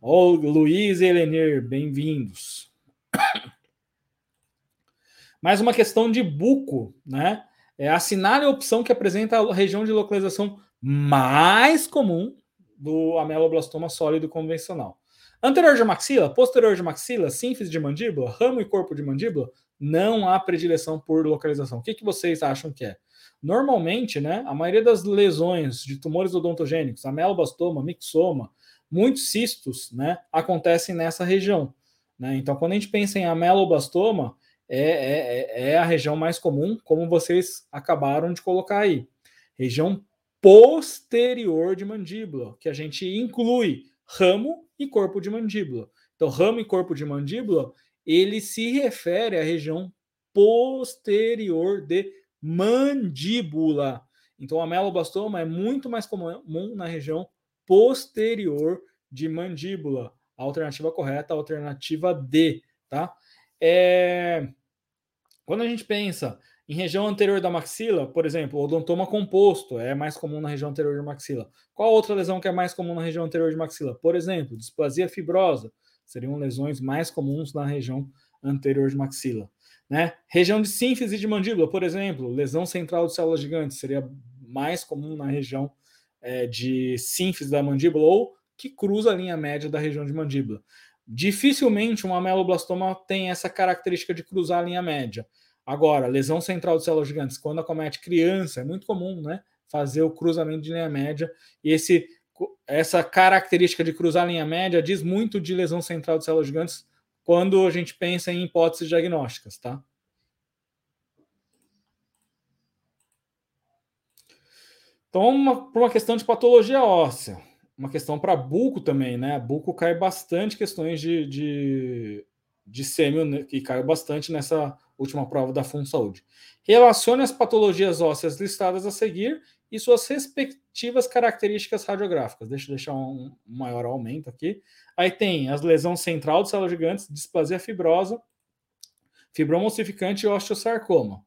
Ô, Luiz e Elenir, bem-vindos. Mais uma questão de buco, né? É assinar a opção que apresenta a região de localização mais comum do ameloblastoma sólido convencional. Anterior de maxila, posterior de maxila, sínfise de mandíbula, ramo e corpo de mandíbula, não há predileção por localização. O que, que vocês acham que é? Normalmente, né, a maioria das lesões de tumores odontogênicos, ameloblastoma, mixoma, muitos cistos, né, acontecem nessa região. Né? Então, quando a gente pensa em ameloblastoma, é, é, é a região mais comum, como vocês acabaram de colocar aí. Região posterior de mandíbula, que a gente inclui ramo e corpo de mandíbula. Então, ramo e corpo de mandíbula ele se refere à região posterior de mandíbula. Então, a meloblastoma é muito mais comum na região posterior de mandíbula. A alternativa correta, a alternativa D, tá? É... Quando a gente pensa em região anterior da maxila, por exemplo, odontoma composto é mais comum na região anterior de maxila. Qual outra lesão que é mais comum na região anterior de maxila? Por exemplo, displasia fibrosa, seriam lesões mais comuns na região anterior de maxila. Né? Região de sínfise de mandíbula, por exemplo, lesão central de células gigantes, seria mais comum na região é, de sínfise da mandíbula ou que cruza a linha média da região de mandíbula. Dificilmente um ameloblastoma tem essa característica de cruzar a linha média. Agora, lesão central de células gigantes, quando acomete criança, é muito comum, né? Fazer o cruzamento de linha média e esse essa característica de cruzar a linha média diz muito de lesão central de células gigantes quando a gente pensa em hipóteses diagnósticas, tá? Então, uma, uma questão de patologia óssea, uma questão para buco também, né? Buco cai bastante questões de, de, de sêmio, né, que caiu bastante nessa última prova da Fundo Saúde. Relacione as patologias ósseas listadas a seguir e suas respectivas características radiográficas. Deixa eu deixar um maior aumento aqui. Aí tem as lesões central de células gigantes, displasia fibrosa, fibroma ossificante e osteosarcoma.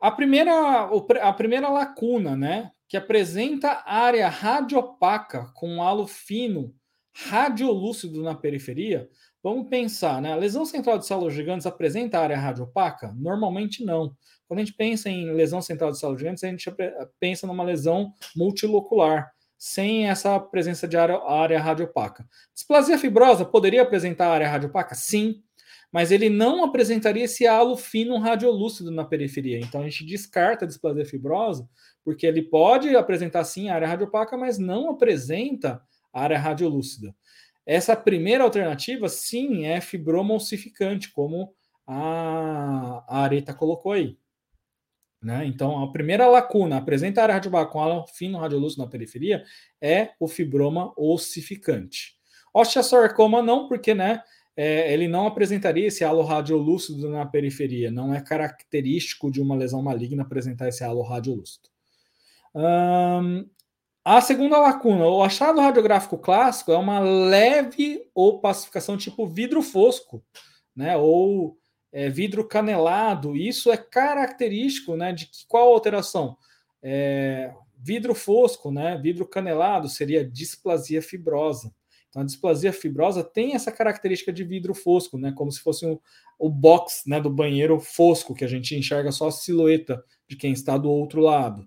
A primeira, a primeira lacuna, né, que apresenta área radiopaca com halo fino radiolúcido na periferia, vamos pensar, né? A lesão central de células gigantes apresenta área radiopaca? Normalmente não. Quando a gente pensa em lesão central de células gigantes, a gente pensa numa lesão multilocular, sem essa presença de área, área radiopaca. Displasia fibrosa poderia apresentar área radiopaca? Sim, mas ele não apresentaria esse halo fino radiolúcido na periferia. Então a gente descarta a displasia fibrosa, porque ele pode apresentar sim área radiopaca, mas não apresenta área radiolúcida. Essa primeira alternativa, sim, é fibroma ossificante, como a, a Areta colocou aí. Né? Então, a primeira lacuna apresenta área radiopaca com fino radiolúcido na periferia é o fibroma ossificante. Osteosarcoma não, porque né, é, ele não apresentaria esse halo radiolúcido na periferia. Não é característico de uma lesão maligna apresentar esse halo radiolúcido. Hum, a segunda lacuna, o achado radiográfico clássico é uma leve opacificação tipo vidro fosco, né? Ou é, vidro canelado. Isso é característico, né? De que, qual alteração? É, vidro fosco, né? Vidro canelado seria displasia fibrosa. Então, a displasia fibrosa tem essa característica de vidro fosco, né? Como se fosse um, o box né, do banheiro fosco, que a gente enxerga só a silhueta de quem está do outro lado.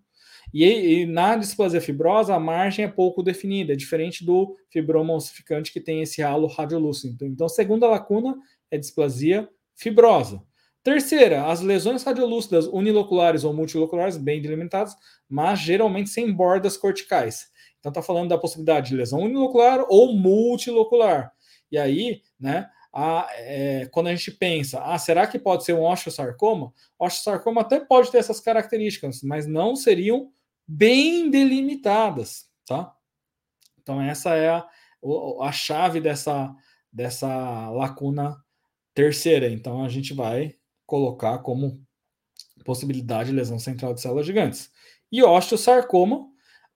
E, e, na displasia fibrosa, a margem é pouco definida, é diferente do fibroma ossificante que tem esse halo radiolúcido. Então, segunda lacuna é displasia fibrosa. Terceira, as lesões radiolúcidas uniloculares ou multiloculares, bem delimitadas, mas geralmente sem bordas corticais. Então, está falando da possibilidade de lesão unilocular ou multilocular. E aí, né, a, é, quando a gente pensa, ah, será que pode ser um osteosarcoma? Osteosarcoma até pode ter essas características, mas não seriam bem delimitadas, tá? Então essa é a, a chave dessa, dessa lacuna terceira. Então a gente vai colocar como possibilidade de lesão central de células gigantes. E osteosarcoma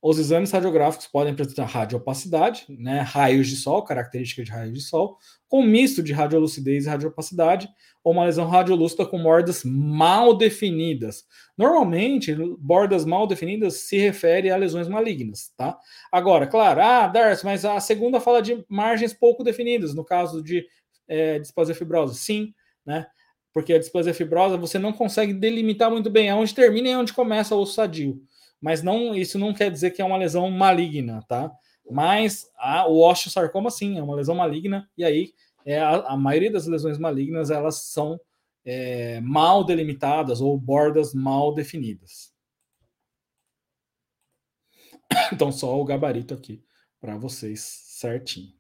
os exames radiográficos podem apresentar radiopacidade, né, raios de sol, característica de raios de sol, com misto de radiolucidez e radiopacidade, ou uma lesão radiolúcida com bordas mal definidas. Normalmente, bordas mal definidas se refere a lesões malignas, tá? Agora, claro, ah, Darcy, mas a segunda fala de margens pouco definidas, no caso de é, displasia fibrosa. Sim, né? Porque a displasia fibrosa você não consegue delimitar muito bem aonde termina e onde começa o osso sadio mas não isso não quer dizer que é uma lesão maligna, tá? Mas a, o osteosarcoma sim é uma lesão maligna e aí é a, a maioria das lesões malignas elas são é, mal delimitadas ou bordas mal definidas. Então só o gabarito aqui para vocês certinho.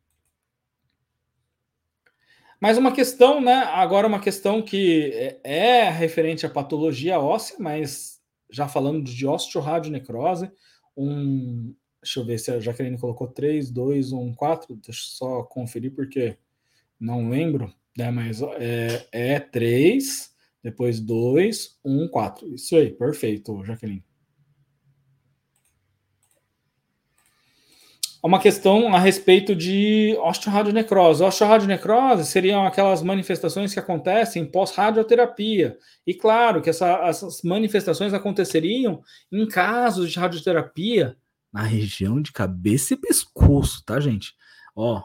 Mas uma questão, né? Agora uma questão que é, é referente à patologia óssea, mas já falando de osteoradionecrose, um. Deixa eu ver se a Jaqueline colocou 3, 2, 1, 4. Deixa eu só conferir porque não lembro, né? Mas é, é 3, depois 2, 1, 4. Isso aí, perfeito, Jaqueline. Uma questão a respeito de osteoradionecrose. Osteoradionecrose seriam aquelas manifestações que acontecem pós-radioterapia. E claro que essa, essas manifestações aconteceriam em casos de radioterapia na região de cabeça e pescoço, tá, gente? Ó,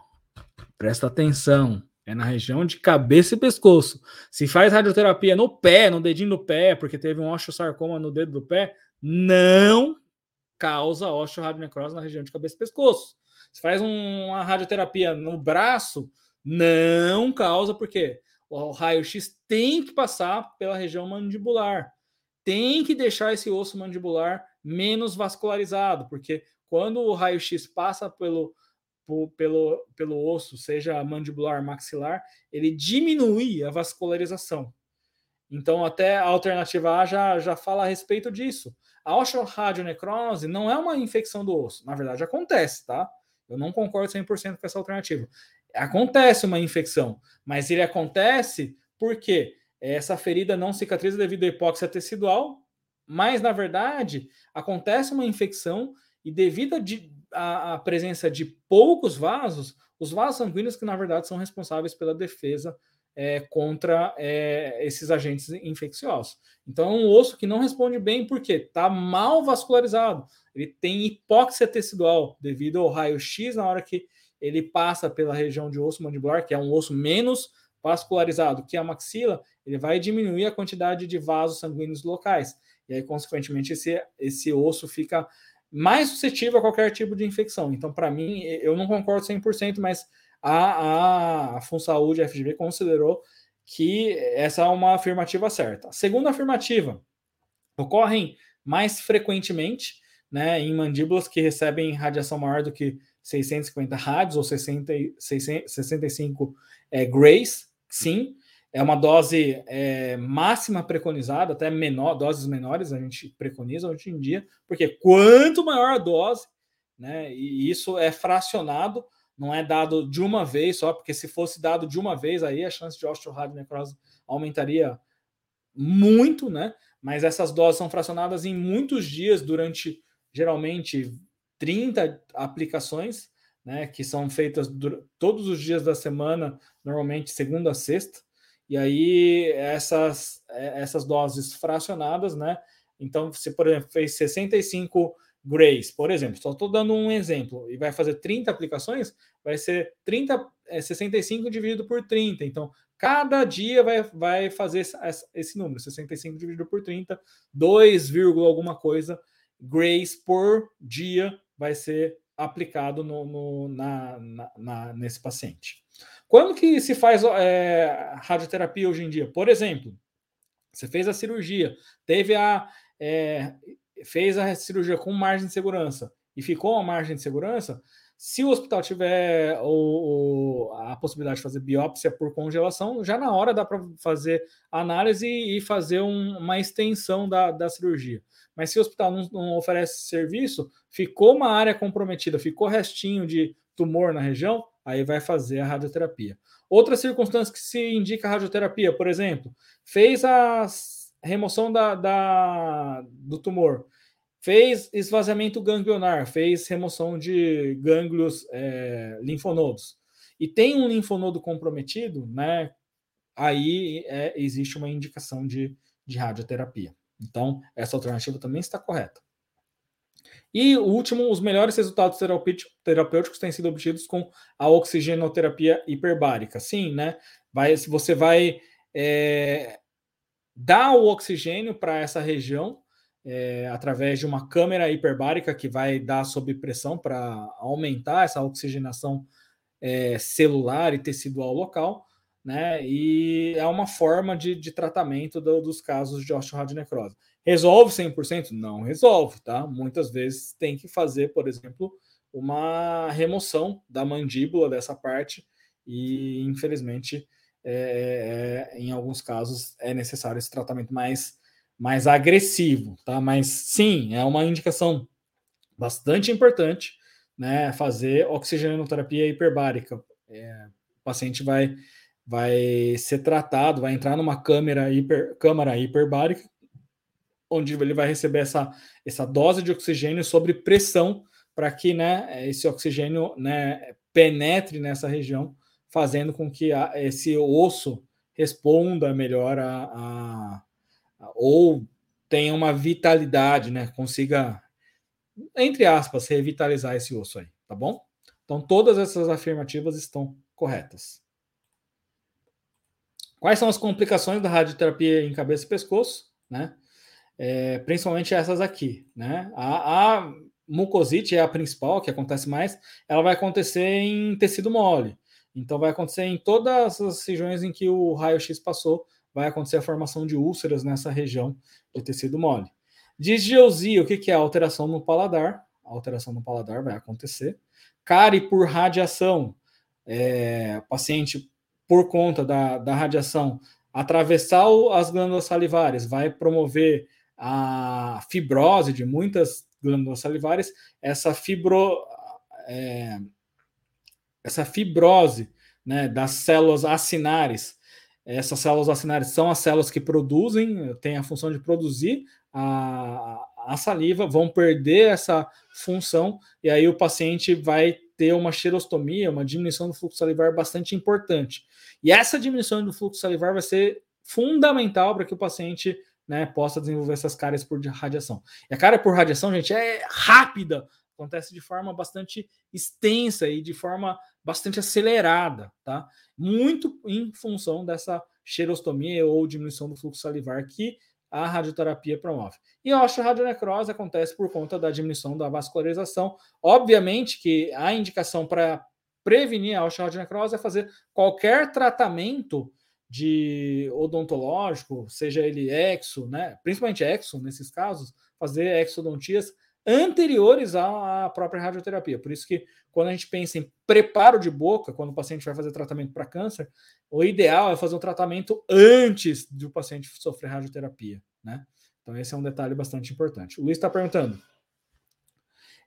presta atenção. É na região de cabeça e pescoço. Se faz radioterapia no pé, no dedinho do pé, porque teve um osteosarcoma no dedo do pé, não causa osteoradionecrose na região de cabeça e pescoço. Se faz um, uma radioterapia no braço, não causa, porque o raio-x tem que passar pela região mandibular. Tem que deixar esse osso mandibular menos vascularizado, porque quando o raio-x passa pelo, pelo, pelo osso, seja mandibular, maxilar, ele diminui a vascularização. Então, até a alternativa A já, já fala a respeito disso. A osteoradionecrose não é uma infecção do osso. Na verdade, acontece, tá? Eu não concordo 100% com essa alternativa. acontece uma infecção, mas ele acontece porque essa ferida não cicatriza devido à hipóxia tecidual, mas na verdade acontece uma infecção e devido à presença de poucos vasos, os vasos sanguíneos que na verdade são responsáveis pela defesa é, contra é, esses agentes infecciosos. Então, é um osso que não responde bem porque está mal vascularizado. Ele tem hipóxia tecidual devido ao raio-x na hora que ele passa pela região de osso mandibular, que é um osso menos vascularizado que a maxila, ele vai diminuir a quantidade de vasos sanguíneos locais. E aí, consequentemente, esse, esse osso fica mais suscetível a qualquer tipo de infecção. Então, para mim, eu não concordo 100%, mas a, a FunSaúde, a FGV, considerou que essa é uma afirmativa certa. Segunda afirmativa, ocorrem mais frequentemente né, em mandíbulas que recebem radiação maior do que 650 rádios ou 60, 65 é, grays, sim, é uma dose é, máxima preconizada, até menor, doses menores a gente preconiza hoje em dia, porque quanto maior a dose, né, e isso é fracionado, não é dado de uma vez só, porque se fosse dado de uma vez, aí a chance de osteoradionecrose aumentaria muito, né? Mas essas doses são fracionadas em muitos dias, durante geralmente 30 aplicações, né? Que são feitas todos os dias da semana, normalmente segunda a sexta. E aí essas, é, essas doses fracionadas, né? Então, se por exemplo fez 65 grays, por exemplo, só estou dando um exemplo, e vai fazer 30 aplicações, vai ser 30, é, 65 dividido por 30. Então, cada dia vai, vai fazer esse, esse número, 65 dividido por 30, 2, alguma coisa grays por dia vai ser aplicado no, no na, na, na, nesse paciente. Quando que se faz é, radioterapia hoje em dia? Por exemplo, você fez a cirurgia, teve a é, fez a cirurgia com margem de segurança e ficou a margem de segurança, se o hospital tiver o, a possibilidade de fazer biópsia por congelação, já na hora dá para fazer análise e fazer um, uma extensão da, da cirurgia. Mas se o hospital não, não, oferece serviço, ficou uma área comprometida, ficou restinho de tumor na região, aí vai fazer a radioterapia. Outra circunstância que se indica a radioterapia, por exemplo, fez a remoção da, da, do tumor, fez esvaziamento ganglionar, fez remoção de gânglios é, linfonodos, e tem um linfonodo comprometido, né? Aí é, existe uma indicação de, de radioterapia. Então, essa alternativa também está correta. E o último, os melhores resultados terapêuticos têm sido obtidos com a oxigenoterapia hiperbárica. Sim, né? Vai, se você vai é, dar o oxigênio para essa região é, através de uma câmera hiperbárica que vai dar sob pressão para aumentar essa oxigenação é, celular e tecidual local, né? E é uma forma de, de tratamento do, dos casos de osteoradionecrose. Resolve 100%? Não resolve, tá? Muitas vezes tem que fazer, por exemplo, uma remoção da mandíbula dessa parte e, infelizmente, é, é, em alguns casos é necessário esse tratamento mais, mais agressivo, tá? Mas sim, é uma indicação bastante importante, né? Fazer oxigenoterapia hiperbárica. É, o paciente vai, vai ser tratado, vai entrar numa câmera hiper, câmara hiperbárica onde ele vai receber essa, essa dose de oxigênio sobre pressão para que né, esse oxigênio né, penetre nessa região, fazendo com que a, esse osso responda melhor a, a, a, ou tenha uma vitalidade, né, consiga, entre aspas, revitalizar esse osso aí, tá bom? Então todas essas afirmativas estão corretas. Quais são as complicações da radioterapia em cabeça e pescoço? Né? é, principalmente essas aqui, né? A, a, mucosite é a principal, que acontece mais, ela vai acontecer em tecido mole. Então vai acontecer em todas as regiões em que o raio-x passou, vai acontecer a formação de úlceras nessa região de tecido mole. Disgeusia, o que, é? Alteração no paladar. A alteração no paladar vai acontecer. Cárie por radiação. É, paciente, por conta da, da radiação, atravessar as glândulas salivares, vai promover a fibrose de muitas glândulas salivares, essa fibro, é, essa fibrose né, das células acinares. Essas células acinares são as células que produzem, têm a função de produzir a, a saliva, vão perder essa função, e aí o paciente vai ter uma xerostomia, uma diminuição do fluxo salivar bastante importante. E essa diminuição do fluxo salivar vai ser fundamental para que o paciente né, possa desenvolver essas cáries por radiação. E a cárie por radiação, gente, é rápida, acontece de forma bastante extensa e de forma bastante acelerada, tá? Muito em função dessa xerostomia ou diminuição do fluxo salivar que a radioterapia promove. E a osteoradionecrose acontece por conta da diminuição da vascularização. Obviamente que a indicação para prevenir a osteoradionecrose é fazer qualquer tratamento de odontológico, seja ele exo, né, principalmente exo nesses casos, fazer exodontias anteriores à própria radioterapia. Por isso que quando a gente pensa em preparo de boca, quando o paciente vai fazer tratamento para câncer, o ideal é fazer um tratamento antes do paciente sofrer radioterapia, né? Então esse é um detalhe bastante importante. O Luiz está perguntando.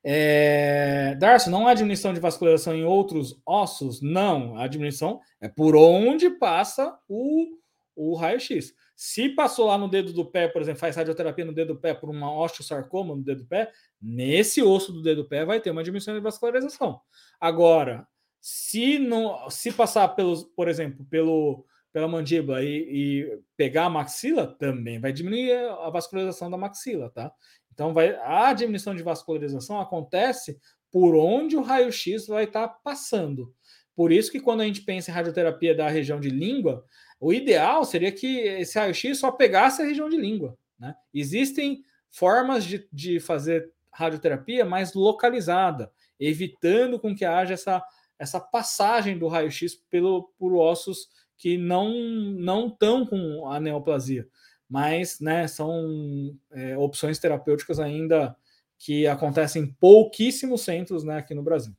É, Darcy, não há diminuição de vascularização em outros ossos? Não, a diminuição é por onde passa o, o raio-x. Se passou lá no dedo do pé, por exemplo, faz radioterapia no dedo do pé por uma osteosarcoma no dedo do pé, nesse osso do dedo do pé vai ter uma diminuição de vascularização. Agora, se não, se passar pelos, por exemplo, pelo pela mandíbula e, e, pegar a maxila, também vai diminuir a vascularização da maxila, tá? Então, vai, a diminuição de vascularização acontece por onde o raio-x vai estar tá passando. Por isso que quando a gente pensa em radioterapia da região de língua, o ideal seria que esse raio-x só pegasse a região de língua. Né? Existem formas de, de fazer radioterapia mais localizada, evitando com que haja essa, essa passagem do raio-x pelo, por ossos que não não estão com a neoplasia, mas né, são é, opções terapêuticas ainda que acontecem em pouquíssimos centros né, aqui no Brasil.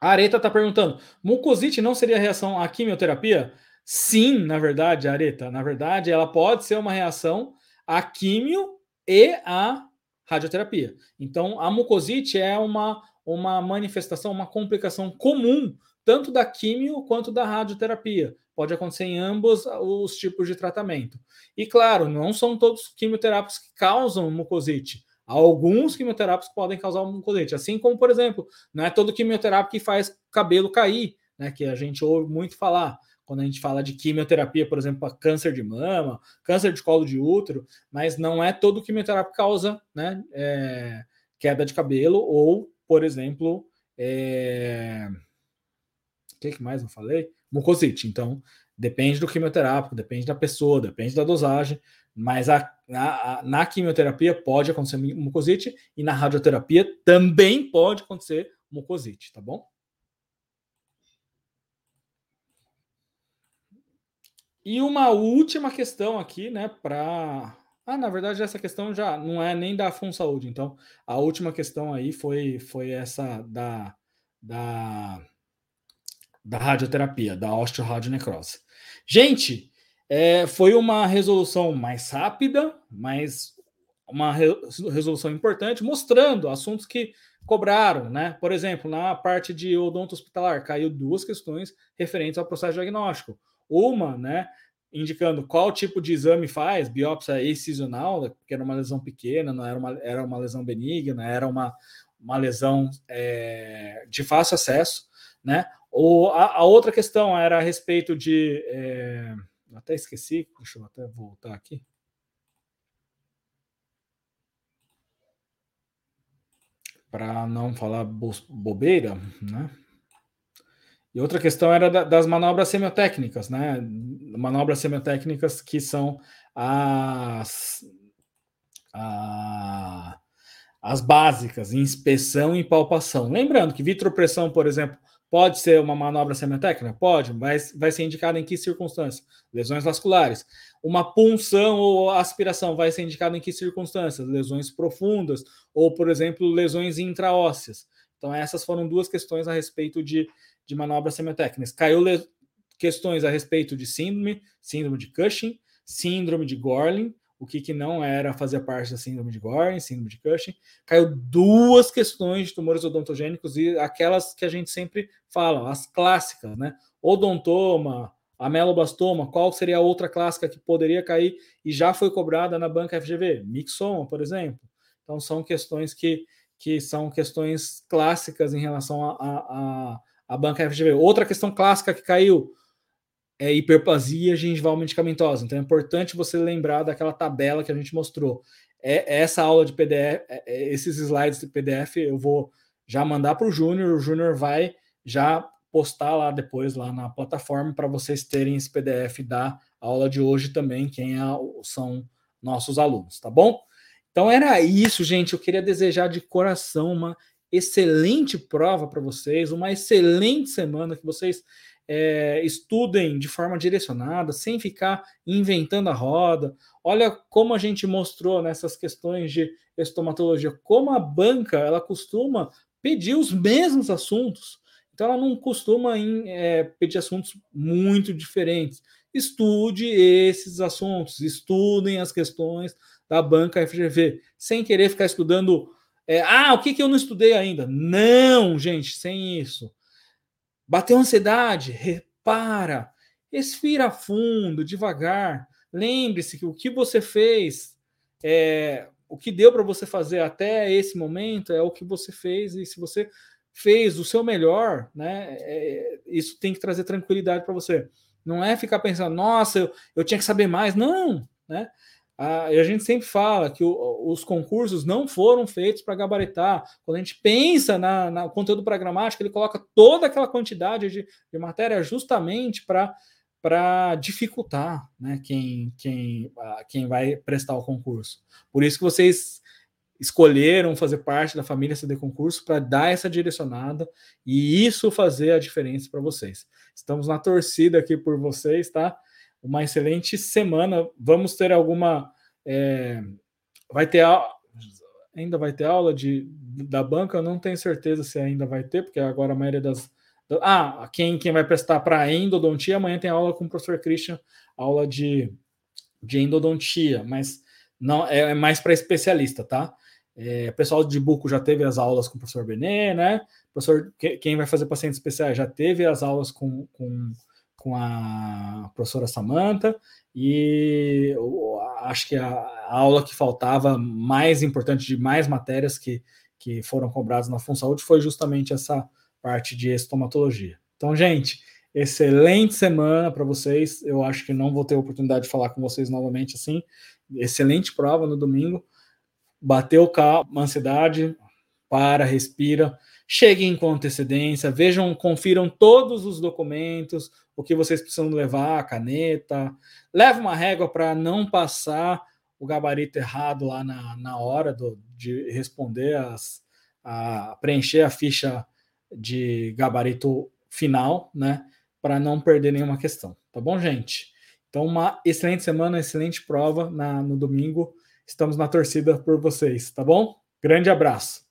A Areta está perguntando: mucosite não seria reação à quimioterapia? Sim, na verdade, Areta. Na verdade, ela pode ser uma reação à quimio e à radioterapia. Então, a mucosite é uma, uma manifestação, uma complicação comum, tanto da quimio quanto da radioterapia. Pode acontecer em ambos os tipos de tratamento. E claro, não são todos quimioterápicos que causam mucosite. Alguns quimioterápicos podem causar mucosite, assim como, por exemplo, não é todo quimioterápico que faz cabelo cair, né? Que a gente ouve muito falar quando a gente fala de quimioterapia, por exemplo, para câncer de mama, câncer de colo de útero, mas não é todo quimioterápico que causa né, é, queda de cabelo ou, por exemplo, é... o que, que mais eu falei? Mucosite. Então, depende do quimioterápico, depende da pessoa, depende da dosagem, mas a, a, na quimioterapia pode acontecer mucosite e na radioterapia também pode acontecer mucosite, tá bom? E uma última questão aqui, né, para ah, na verdade essa questão já não é nem da Fun Saúde, então a última questão aí foi foi essa da da da radioterapia, da osteoradionecrose. Gente, é, foi uma resolução mais rápida, mas uma re resolução importante, mostrando assuntos que cobraram, né? Por exemplo, na parte de odonto hospitalar, caiu duas questões referentes ao processo diagnóstico. Uma, né, indicando qual tipo de exame faz, biópsia excisional, que era uma lesão pequena, não era uma, era uma lesão benigna, era uma, uma lesão é, de fácil acesso, né? Ou a, a, outra questão era a respeito de é, até esqueci, deixa eu até voltar aqui. Para não falar bobeira, né? E outra questão era da, das manobras semiotécnicas, né? Manobras semiotécnicas que são as, a, as básicas, inspeção e palpação. Lembrando que vitropressão, por exemplo, Pode ser uma manobra semiotécnica? Pode, mas vai ser indicada em que circunstâncias? Lesões vasculares. Uma punção ou aspiração vai ser indicada em que circunstâncias? Lesões profundas ou, por exemplo, lesões intraósseas. Então, essas foram duas questões a respeito de, de manobras semiotécnicas. Caiu questões a respeito de síndrome, síndrome de Cushing, síndrome de Gorlin, o que, que não era fazer parte da síndrome de Gorn, síndrome de Cushing. Caiu duas questões de tumores odontogênicos e aquelas que a gente sempre fala, as clássicas, né? Odontoma, ameloblastoma, qual seria a outra clássica que poderia cair e já foi cobrada na banca FGV? Mixoma, por exemplo. Então são questões que, que são questões clássicas em relação à a, a, a, banca FGV. Outra questão clássica que caiu, é hiperplasia gengival medicamentosa. Então é importante você lembrar daquela tabela que a gente mostrou. É, é essa aula de PDF, é, é, esses slides de PDF eu vou já mandar para o Júnior, o Júnior vai já postar lá depois lá na plataforma para vocês terem esse PDF da aula de hoje também, quem é, são nossos alunos, tá bom? Então era isso, gente. Eu queria desejar de coração uma excelente prova para vocês, uma excelente semana que vocês é, estudem de forma direcionada, sem ficar inventando a roda. Olha como a gente mostrou nessas questões de estomatologia, como a banca ela costuma pedir os mesmos assuntos. Então ela não costuma em, é, pedir assuntos muito diferentes. Estude esses assuntos, estudem as questões da banca FGV, sem querer ficar estudando. É, ah, o que, que eu não estudei ainda? Não, gente, sem isso. Bateu ansiedade? Repara. Respira fundo, devagar. Lembre-se que o que você fez, é, o que deu para você fazer até esse momento é o que você fez, e se você fez o seu melhor, né, é, isso tem que trazer tranquilidade para você. Não é ficar pensando, nossa, eu, eu tinha que saber mais. Não, né? A, a gente sempre fala que o, os concursos não foram feitos para gabaritar. Quando a gente pensa na, na conteúdo programático, ele coloca toda aquela quantidade de, de matéria justamente para para dificultar né, quem, quem, quem vai prestar o concurso. Por isso que vocês escolheram fazer parte da família CD Concurso para dar essa direcionada e isso fazer a diferença para vocês. Estamos na torcida aqui por vocês, tá? Uma excelente semana. Vamos ter alguma. É, vai ter ainda vai ter aula de, da banca, eu não tenho certeza se ainda vai ter, porque agora a maioria das. Ah, quem, quem vai prestar para endodontia, amanhã tem aula com o professor Christian, aula de, de endodontia, mas não é, é mais para especialista, tá? É, pessoal de Buco já teve as aulas com o professor Benê, né? Professor, quem vai fazer pacientes especiais já teve as aulas com, com com a professora Samanta e acho que a, aula que faltava mais importante de mais matérias que, que foram cobradas na Função Saúde foi justamente essa parte de estomatologia. Então, gente, excelente semana para vocês. Eu acho que não vou ter oportunidade de falar com vocês novamente assim. Excelente prova no domingo. Bateu calma, ansiedade, para, respira, cheguem com antecedência, vejam, confiram todos os documentos, o que vocês precisam levar, a caneta, leva uma régua para não passar o gabarito errado lá na, na hora do, de responder as, a preencher a ficha de gabarito final, né? Para não perder nenhuma questão, tá bom, gente? Então, uma excelente semana, excelente prova na, no domingo. Estamos na torcida por vocês, tá bom? Grande abraço.